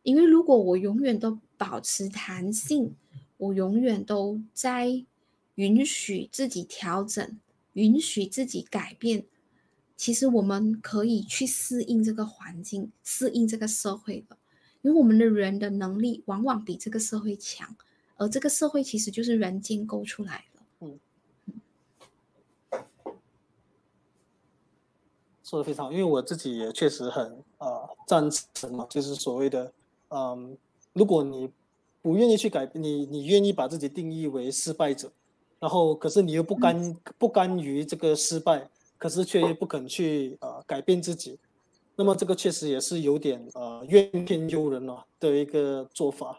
因为如果我永远都保持弹性，我永远都在允许自己调整，允许自己改变。其实我们可以去适应这个环境，适应这个社会的，因为我们的人的能力往往比这个社会强，而这个社会其实就是人建构出来的。嗯，说的非常好，因为我自己也确实很啊赞成嘛，就是所谓的，嗯，如果你不愿意去改变，你你愿意把自己定义为失败者，然后可是你又不甘不甘于这个失败。可是却不肯去呃改变自己，那么这个确实也是有点呃怨天尤人了的一个做法。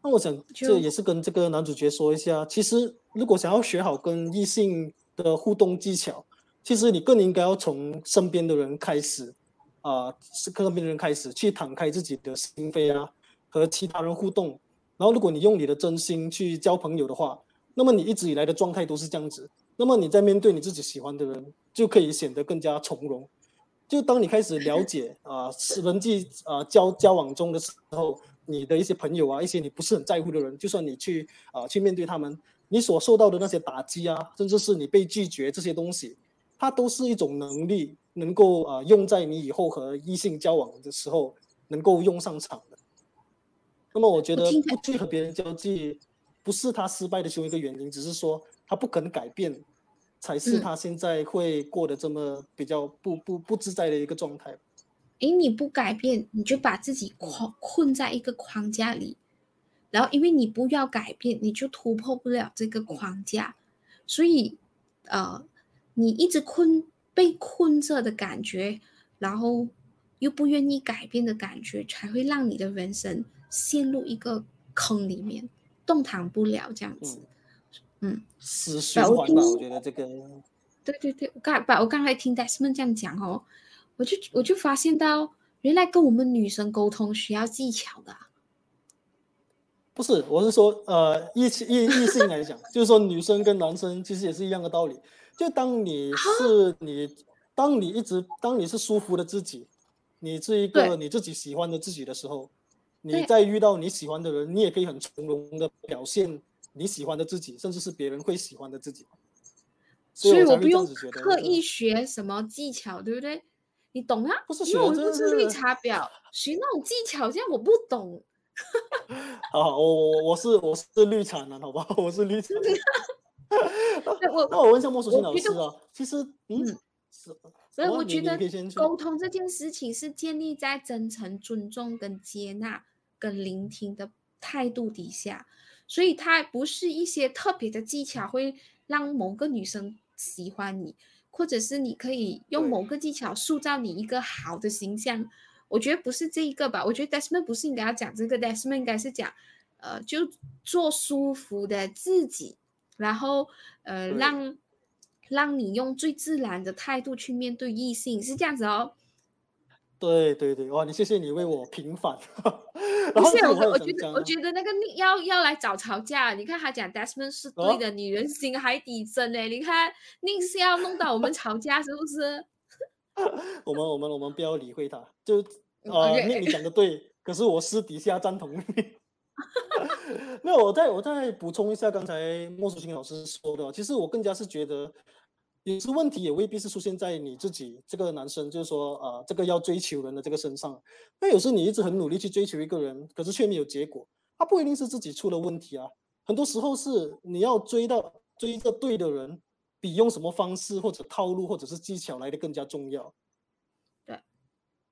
那我想这也是跟这个男主角说一下，其实如果想要学好跟异性的互动技巧，其实你更应该要从身边的人开始，啊，是身边的人开始去敞开自己的心扉啊，和其他人互动。然后如果你用你的真心去交朋友的话，那么你一直以来的状态都是这样子。那么你在面对你自己喜欢的人，就可以显得更加从容。就当你开始了解 (laughs) 啊，是人际啊交交往中的时候，你的一些朋友啊，一些你不是很在乎的人，就算你去啊去面对他们，你所受到的那些打击啊，甚至是你被拒绝这些东西，它都是一种能力，能够啊用在你以后和异性交往的时候能够用上场的。那么我觉得不去和别人交际，不是他失败的其中一个原因，只是说他不肯改变。才是他现在会过得这么比较不不不自在的一个状态。哎，你不改变，你就把自己框困在一个框架里，然后因为你不要改变，你就突破不了这个框架，所以呃，你一直困被困着的感觉，然后又不愿意改变的感觉，才会让你的人生陷入一个坑里面，动弹不了这样子。嗯，死循环吧，我觉得这个。对对对，我刚把我刚才听 Desmond 这样讲哦，我就我就发现到，原来跟我们女生沟通需要技巧的。不是，我是说，呃，异异异性来讲，就是说女生跟男生其实也是一样的道理。就当你是你，当你一直当你是舒服的自己，你是一个你自己喜欢的自己的时候，你在遇到你喜欢的人，你也可以很从容的表现。你喜欢的自己，甚至是别人会喜欢的自己，所以我不用刻意学什么技巧，对不对？你懂啊？不是学，我不是绿茶婊，学那种技巧，这样我不懂。(laughs) 好，我我我是我是绿茶男，好不好？(laughs) 我是绿茶。我那我问一下莫淑欣老师啊，其实嗯，所以我觉得沟通这件事情是建立在真诚、尊重、跟接纳、跟聆听的态度底下。所以它不是一些特别的技巧会让某个女生喜欢你，或者是你可以用某个技巧塑造你一个好的形象。我觉得不是这一个吧，我觉得 Desmond 不是应该要讲这个，Desmond 应该是讲，呃，就做舒服的自己，然后呃让让你用最自然的态度去面对异性，是这样子哦。对对对，哇！你谢谢你为我平反。(laughs) 不是我，我觉得我觉得那个要要来找吵架。你看他讲 Desmond 是对的，女人心海底针哎，你看宁是要弄到我们吵架是不是？(laughs) 我们我们我们不要理会他，就呃，你讲的对，可是我私底下赞同你。(laughs) 没有，我再我再补充一下刚才莫淑清老师说的，其实我更加是觉得。有时问题也未必是出现在你自己这个男生，就是说，呃，这个要追求人的这个身上。那有时你一直很努力去追求一个人，可是却没有结果，他不一定是自己出了问题啊。很多时候是你要追到追一个对的人，比用什么方式或者套路或者是技巧来的更加重要。对，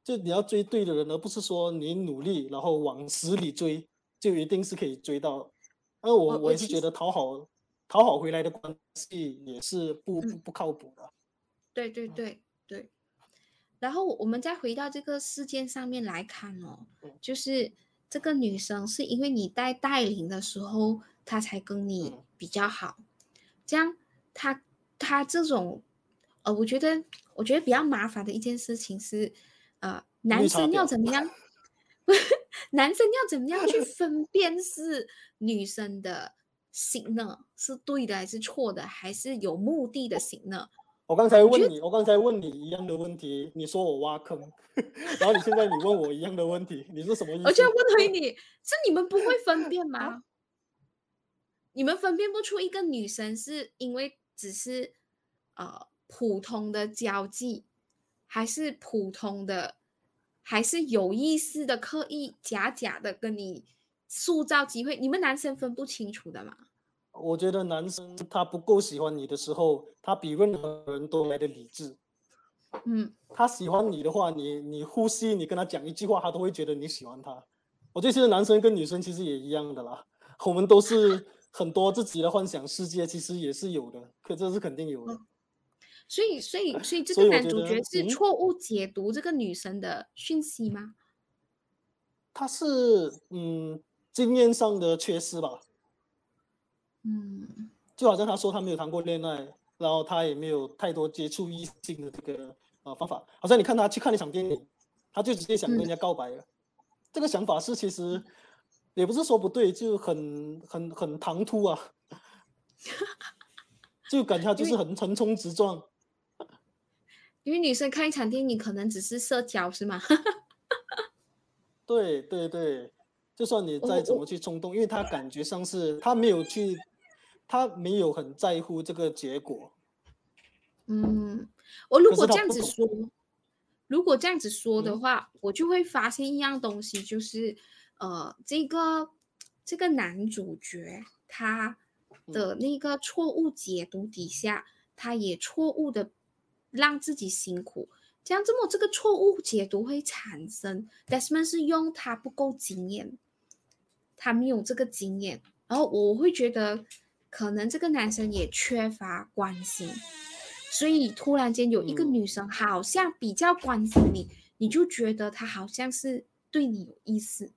就你要追对的人，而不是说你努力然后往死里追，就一定是可以追到。那我我也是觉得讨好。讨好回来的关系也是不不不靠谱的。对对对对。然后我们再回到这个事件上面来看哦，就是这个女生是因为你带带领的时候，她才跟你比较好。这样，她她这种，呃，我觉得我觉得比较麻烦的一件事情是，呃，男生要怎么样？(laughs) 男生要怎么样 (laughs) 去分辨是女生的？行呢是对的还是错的，还是有目的的行呢？我刚才问你，我刚才问你一样的问题，你说我挖坑，(laughs) 然后你现在你问我一样的问题，你是什么意思？我就问回 (laughs) 你，是你们不会分辨吗？你们分辨不出一个女生是因为只是呃普通的交际，还是普通的，还是有意识的刻意假假的跟你塑造机会？你们男生分不清楚的吗？我觉得男生他不够喜欢你的时候，他比任何人都来的理智。嗯，他喜欢你的话，你你呼吸，你跟他讲一句话，他都会觉得你喜欢他。我觉得其实男生跟女生其实也一样的啦，我们都是很多自己的幻想世界，其实也是有的，可这是肯定有的。所以，所以，所以这个男主角是错误解读这个女生的讯息吗？他是嗯经验上的缺失吧。嗯，就好像他说他没有谈过恋爱，然后他也没有太多接触异性的这个呃方法。好像你看他去看一场电影，他就直接想跟人家告白了。这个想法是其实也不是说不对，就很很很唐突啊，(laughs) 就感觉他就是很横冲直撞。因为女生看一场电影可能只是社交是吗？(laughs) 对对对，就算你再怎么去冲动，因为他感觉上是他没有去。他没有很在乎这个结果。嗯，我如果这样子说，如果这样子说的话，我就会发现一样东西，就是呃，这个这个男主角他的那个错误解读底下，他也错误的让自己辛苦。这样这么这个错误解读会产生，Desmond 是用他不够经验，他没有这个经验，然后我会觉得。可能这个男生也缺乏关心，所以突然间有一个女生好像比较关心你，你就觉得她好像是对你有意思。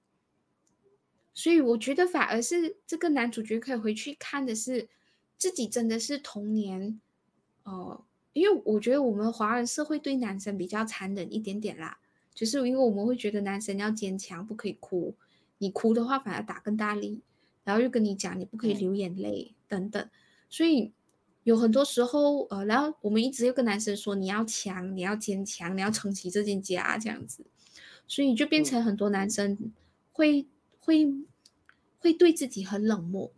所以我觉得反而是这个男主角可以回去看的是自己真的是童年，哦，因为我觉得我们华人社会对男生比较残忍一点点啦，就是因为我们会觉得男生要坚强，不可以哭，你哭的话反而打更大力。然后又跟你讲，你不可以流眼泪等等，所以有很多时候，呃，然后我们一直又跟男生说，你要强，你要坚强，你要撑起这件家这样子，所以就变成很多男生会会会对自己很冷漠，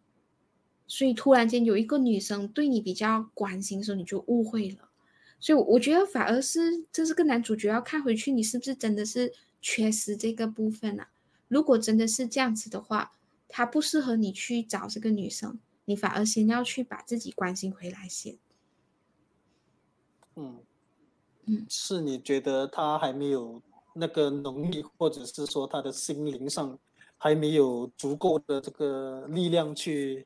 所以突然间有一个女生对你比较关心的时候，你就误会了，所以我觉得反而是这是个男主角要看回去，你是不是真的是缺失这个部分啊？如果真的是这样子的话。他不适合你去找这个女生，你反而先要去把自己关心回来先。嗯嗯，是你觉得他还没有那个能力，或者是说他的心灵上还没有足够的这个力量去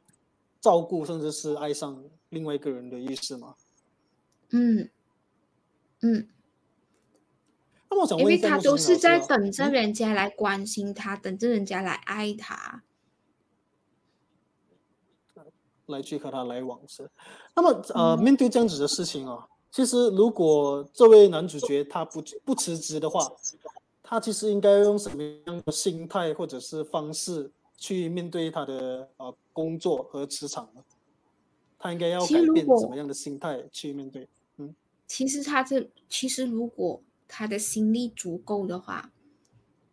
照顾，甚至是爱上另外一个人的意思吗？嗯嗯，那么我想因为他都是在等着嗯人家来关心他，等着人家来爱他。来去和他来往是。那么呃，嗯面对这样子的事情啊，其实如果这位男主角他不不辞职的话，他其实应该用什么样的心态或者是方式去面对他的呃工作和职场呢？他应该要改变什么样的心态去面对？嗯其实他这其实如果他的心力足够的话，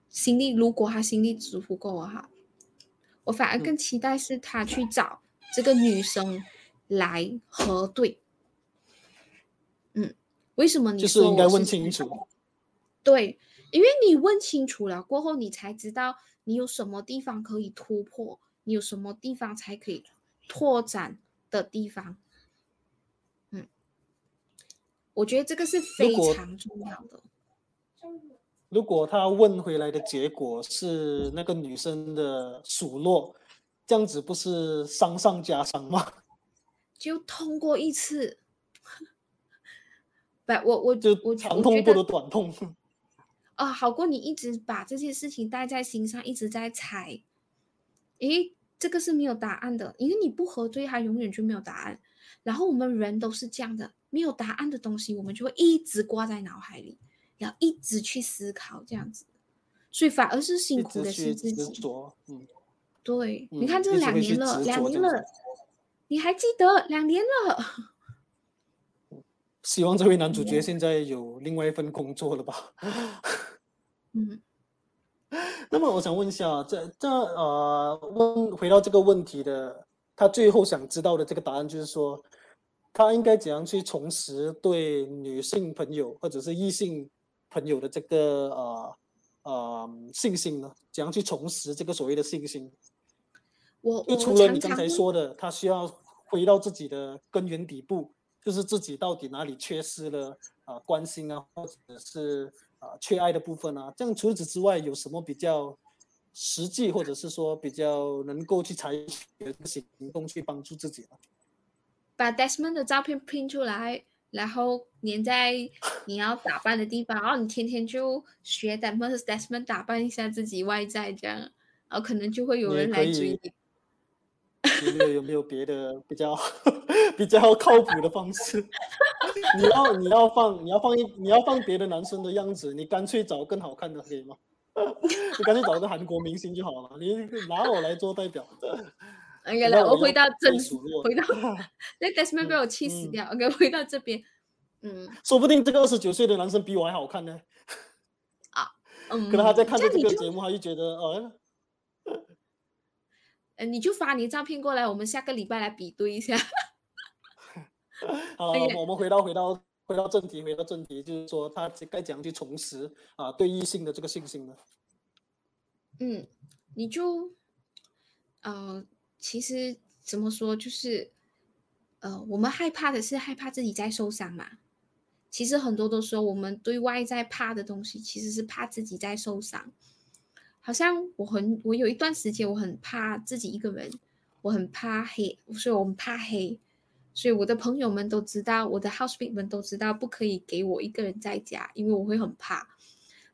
心力如果他心力足够的话，我反而嗯更期待是他去找这个女生来核对。嗯，为什么你就是说应该问清楚。对，因为你问清楚了过后，你才知道你有什么地方可以突破，你有什么地方才可以拓展的地方。嗯，我觉得这个是非常重要的。如果他问回来的结果是那个女生的数落，这样子不是伤上加伤吗？(laughs) 就通过一次，(laughs) 不，我我就我长痛不如短痛。啊，好过你一直把这些事情带在心上，一直在猜。诶，这个是没有答案的，因为你不核对，它永远就没有答案。然后我们人都是这样的，没有答案的东西，我们就会一直挂在脑海里，要一直去思考这样子，所以反而是辛苦的是自己。着，嗯，对，你嗯看这两年了，执两年了你还记得两年了？希望这位男主角嗯现在有另外一份工作了吧？(laughs) 嗯 (laughs) 那么我想问一下，这这呃，问回到这个问题的，他最后想知道的这个答案就是说，他应该怎样去重拾对女性朋友或者是异性朋友的这个呃呃信心呢？怎样去重拾这个所谓的信心？我我就除了你刚才说的，他需要回到自己的根源底部，就是自己到底哪里缺失了啊、关心啊，或者是啊、缺爱的部分啊。这样除此之外，有什么比较实际，或者是说比较能够去采取的行动去帮助自己呢？把 Desmond 的照片 print 出来，然后粘在你要打扮的地方，然后你天天就学 Desmond Desmond 打扮一下自己外在，这样，然后可能就会有人来追你。有没有有没有别的比较比较靠谱的方式？(laughs) 你要你要放你要放一你要放别的男生的样子，你干脆找更好看的可以吗？(laughs) 你干脆找个韩国明星就好了，你拿我来做代表。OK，来，我回到正回到 (laughs) 那 Desmond 被我气死嗯掉。OK，回到这边，嗯说不定这个二十九岁的男生比我还好看呢。嗯，可能他在看着这个节目，他就觉得，呃，呃你就发你的照片过来，我们下个礼拜来比对一下。(laughs) 好了，我们回到回到回到正题，回到正题，就是说他该怎样去重拾啊对异性的这个信心呢？嗯，你就呃，其实怎么说，就是呃，我们害怕的是害怕自己在受伤嘛。其实很多的时候，我们对外在怕的东西，其实是怕自己在受伤。好像我很，我有一段时间我很怕自己一个人，我很怕黑，所以我很怕黑。所以我的朋友们都知道，我的 housemate 们都知道，不可以给我一个人在家，因为我会很怕。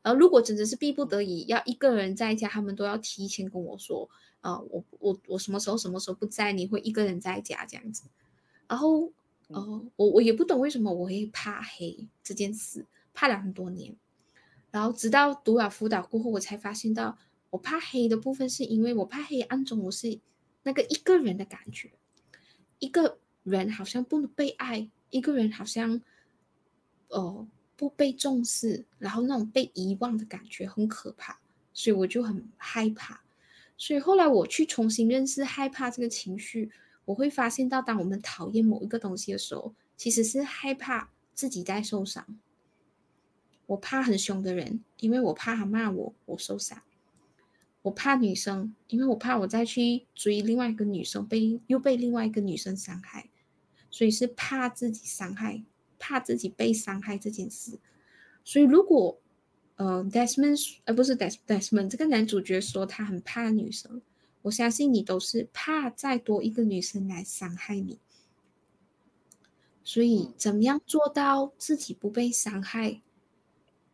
然后如果真的是逼不得已要一个人在家，他们都要提前跟我说，啊、我我我什么时候什么时候不在，你会一个人在家这样子。然后，呃，我我也不懂为什么我会怕黑这件事，怕了很多年。然后直到读了辅导过后，我才发现到我怕黑的部分是因为我怕黑暗中我是那个一个人的感觉，一个人好像不被爱，一个人好像，呃，不被重视，然后那种被遗忘的感觉很可怕，所以我就很害怕。所以后来我去重新认识害怕这个情绪，我会发现到，当我们讨厌某一个东西的时候，其实是害怕自己在受伤。我怕很凶的人，因为我怕他骂我，我受伤。我怕女生，因为我怕我再去追另外一个女生被又被另外一个女生伤害，所以是怕自己伤害，怕自己被伤害这件事。所以如果呃，Desmond 呃不是 Des Desmond 这个男主角说他很怕女生，我相信你都是怕再多一个女生来伤害你。所以嗯怎么样做到自己不被伤害？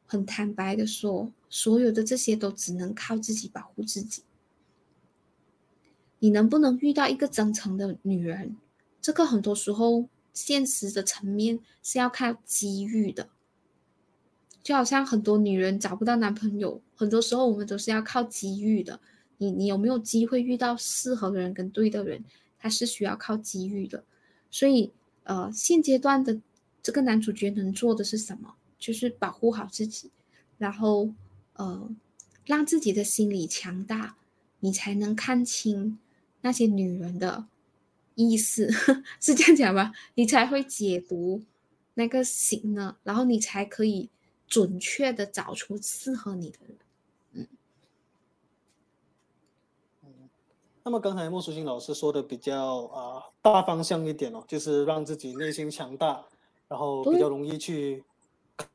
很坦白的说，所有的这些都只能靠自己保护自己。你能不能遇到一个真诚的女人？这个很多时候现实的层面是要靠机遇的。就好像很多女人找不到男朋友，很多时候我们都是要靠机遇的。你你有没有机会遇到适合的人跟对的人？他是需要靠机遇的。所以，呃，现阶段的这个男主角能做的是什么？就是保护好自己，然后呃，让自己的心理强大，你才能看清那些女人的意思，(laughs) 是这样讲吧？你才会解读那个形呢，然后你才可以准确的找出适合你的人。那么刚才莫淑欣老师说的比较啊、大方向一点哦，就是让自己内心强大，然后比较容易去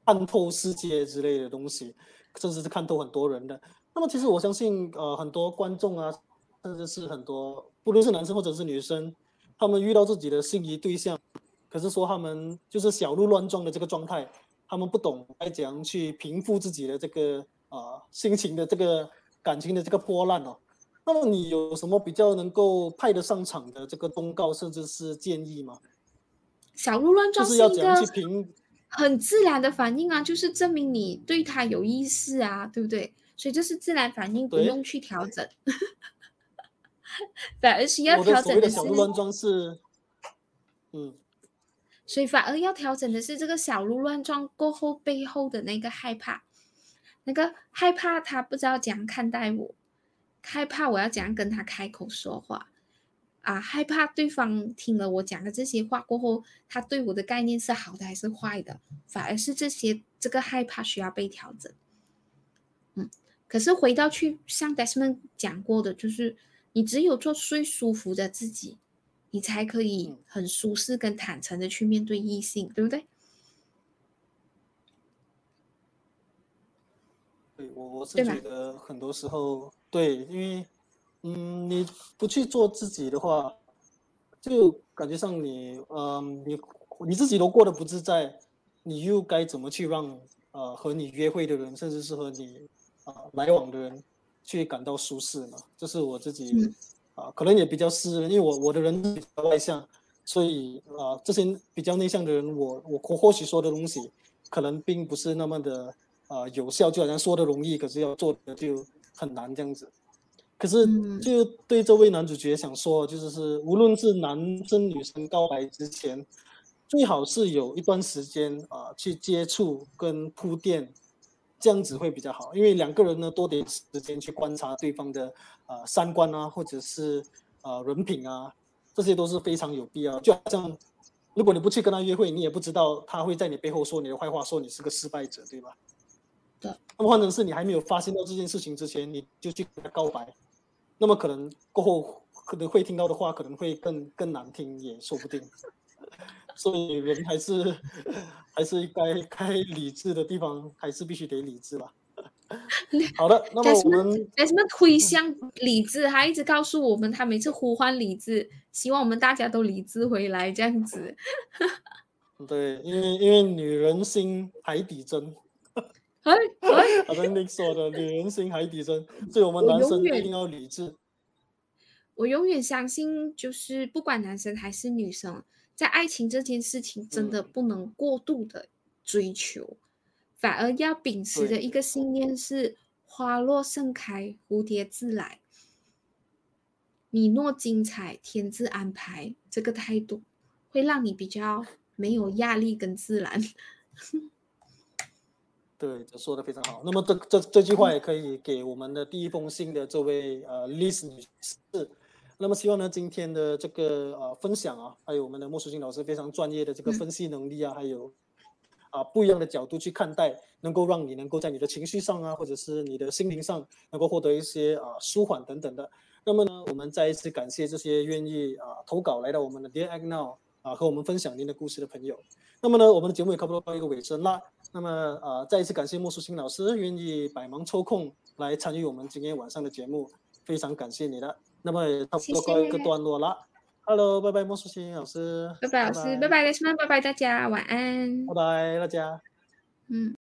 看透世界之类的东西，甚至是看透很多人的。那么其实我相信，呃，很多观众啊，甚至是很多不论是男生或者是女生，他们遇到自己的心仪对象，可是说他们就是小鹿乱撞的这个状态，他们不懂该怎样去平复自己的这个啊、呃心情的这个感情的这个波澜哦。那么你有什么比较能够派得上场的这个公告，甚至是建议吗？小鹿乱撞就是要怎样去评？很自然的反应啊，就是证明你对他有意思啊，对不对？所以这是自然反应，不用去调整。(laughs) 反而需要调整的是的小鹿乱撞是，嗯，所以反而要调整的是这个小鹿乱撞过后背后的那个害怕，那个害怕他不知道怎样看待我，害怕我要怎样跟他开口说话，啊，害怕对方听了我讲的这些话过后，他对我的概念是好的还是坏的，反而是这些这个害怕需要被调整。嗯，可是回到去像 Desmond 讲过的，就是你只有做最舒服的自己，你才可以嗯很舒适跟坦诚的去面对异性，对不对？对我我是觉得很多时候对，因为嗯，你不去做自己的话，就感觉上你嗯，你你自己都过得不自在，你又该怎么去让呃和你约会的人，甚至是和你啊、来往的人去感到舒适呢？这是我自己嗯啊、可能也比较私人，因为我我的人比较外向，所以啊、这些比较内向的人，我我或或许说的东西可能并不是那么的啊、有效，就好像说的容易，可是要做的就很难这样子。可是嗯就对这位男主角想说，就是是无论是男生女生告白之前，最好是有一段时间啊、去接触跟铺垫，这样子会比较好。因为两个人呢多点时间去观察对方的啊、三观啊，或者是啊、人品啊，这些都是非常有必要。就好像如果你不去跟他约会，你也不知道他会在你背后说你的坏话，说你是个失败者，对吧？对。那么换成是你还没有发现到这件事情之前，你就去跟他告白，那么可能过后可能会听到的话可能会更更难听，也说不定。(laughs) 所以人还是 (laughs) 还是该该理智的地方，还是必须得理智吧。(laughs) 好的，那么我们为什么推向理智？他一直告诉我们，他每次呼唤理智，希望我们大家都理智回来，这样子。对，因为因为女人心海底针，哎哎，好像 Nick 说的，女人心海底针，所以我们男生一定要理智。我永远相信，就是不管男生还是女生，在爱情这件事情，真的嗯不能过度的追求，反而要秉持的一个信念是：花落盛开，蝴蝶自来。你若精彩，天自安排。这个态度会让你比较没有压力跟自然。对，这说的非常好。那么这这这句话也可以给我们的第一封信的这位呃 Liz 女士。那么希望呢，今天的这个呃分享啊，还有我们的莫淑欣老师非常专业的这个嗯分析能力啊，还有啊不一样的角度去看待，能够让你能够在你的情绪上啊，或者是你的心灵上能够获得一些啊舒缓等等的。那么呢，我们再一次感谢这些愿意啊投稿来到我们的 Dear Act Now 啊和我们分享您的故事的朋友。那么呢，我们的节目也差不多到一个尾声啦。那么呃，再一次感谢莫淑清老师愿意百忙抽空来参与我们今天晚上的节目，非常感谢你的。那么也差不多告一个段落了。Hello，拜拜，莫淑清老师，拜拜老师，拜拜 Desmond，拜拜大家，晚安，拜拜大家。嗯。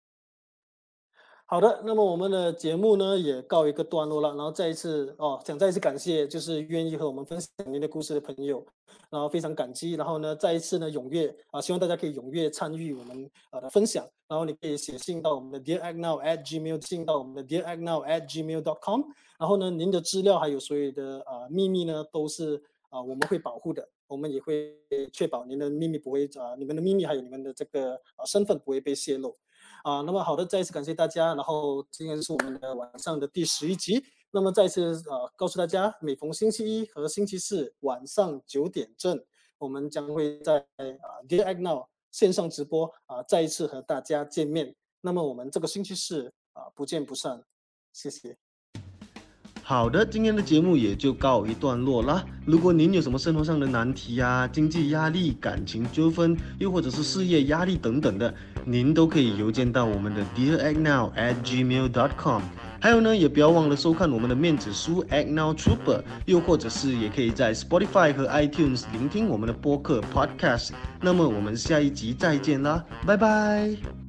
好的，那么我们的节目呢也告一个段落了，然后再一次哦，想再一次感谢就是愿意和我们分享您的故事的朋友，然后非常感激，然后呢再一次呢踊跃啊，希望大家可以踊跃参与我们呃的分享，然后你可以写信到我们的 Dear Act Now at Gmail，信到我们的 Dear Act Now at gmail dot com，然后呢您的资料还有所有的呃秘密呢都是啊我们会保护的，我们也会确保您的秘密不会啊你们的秘密还有你们的这个呃身份不会被泄露。啊，那么好的，再一次感谢大家。然后今天是我们的晚上的第十一集。那么再一次呃，告诉大家，每逢星期一和星期四晚上九点正，我们将会在啊 Dear Act Now 线上直播啊，再一次和大家见面。那么我们这个星期四啊，不见不散。谢谢。好的，今天的节目也就告一段落啦。如果您有什么生活上的难题啊、经济压力、感情纠纷，又或者是事业压力等等的，您都可以邮件到我们的 Dear Act Now at gmail.com。还有呢，也不要忘了收看我们的面子书 Act Now Trooper，又或者是也可以在 Spotify 和 iTunes 聆听我们的播客 Podcast。那么我们下一集再见啦，拜拜。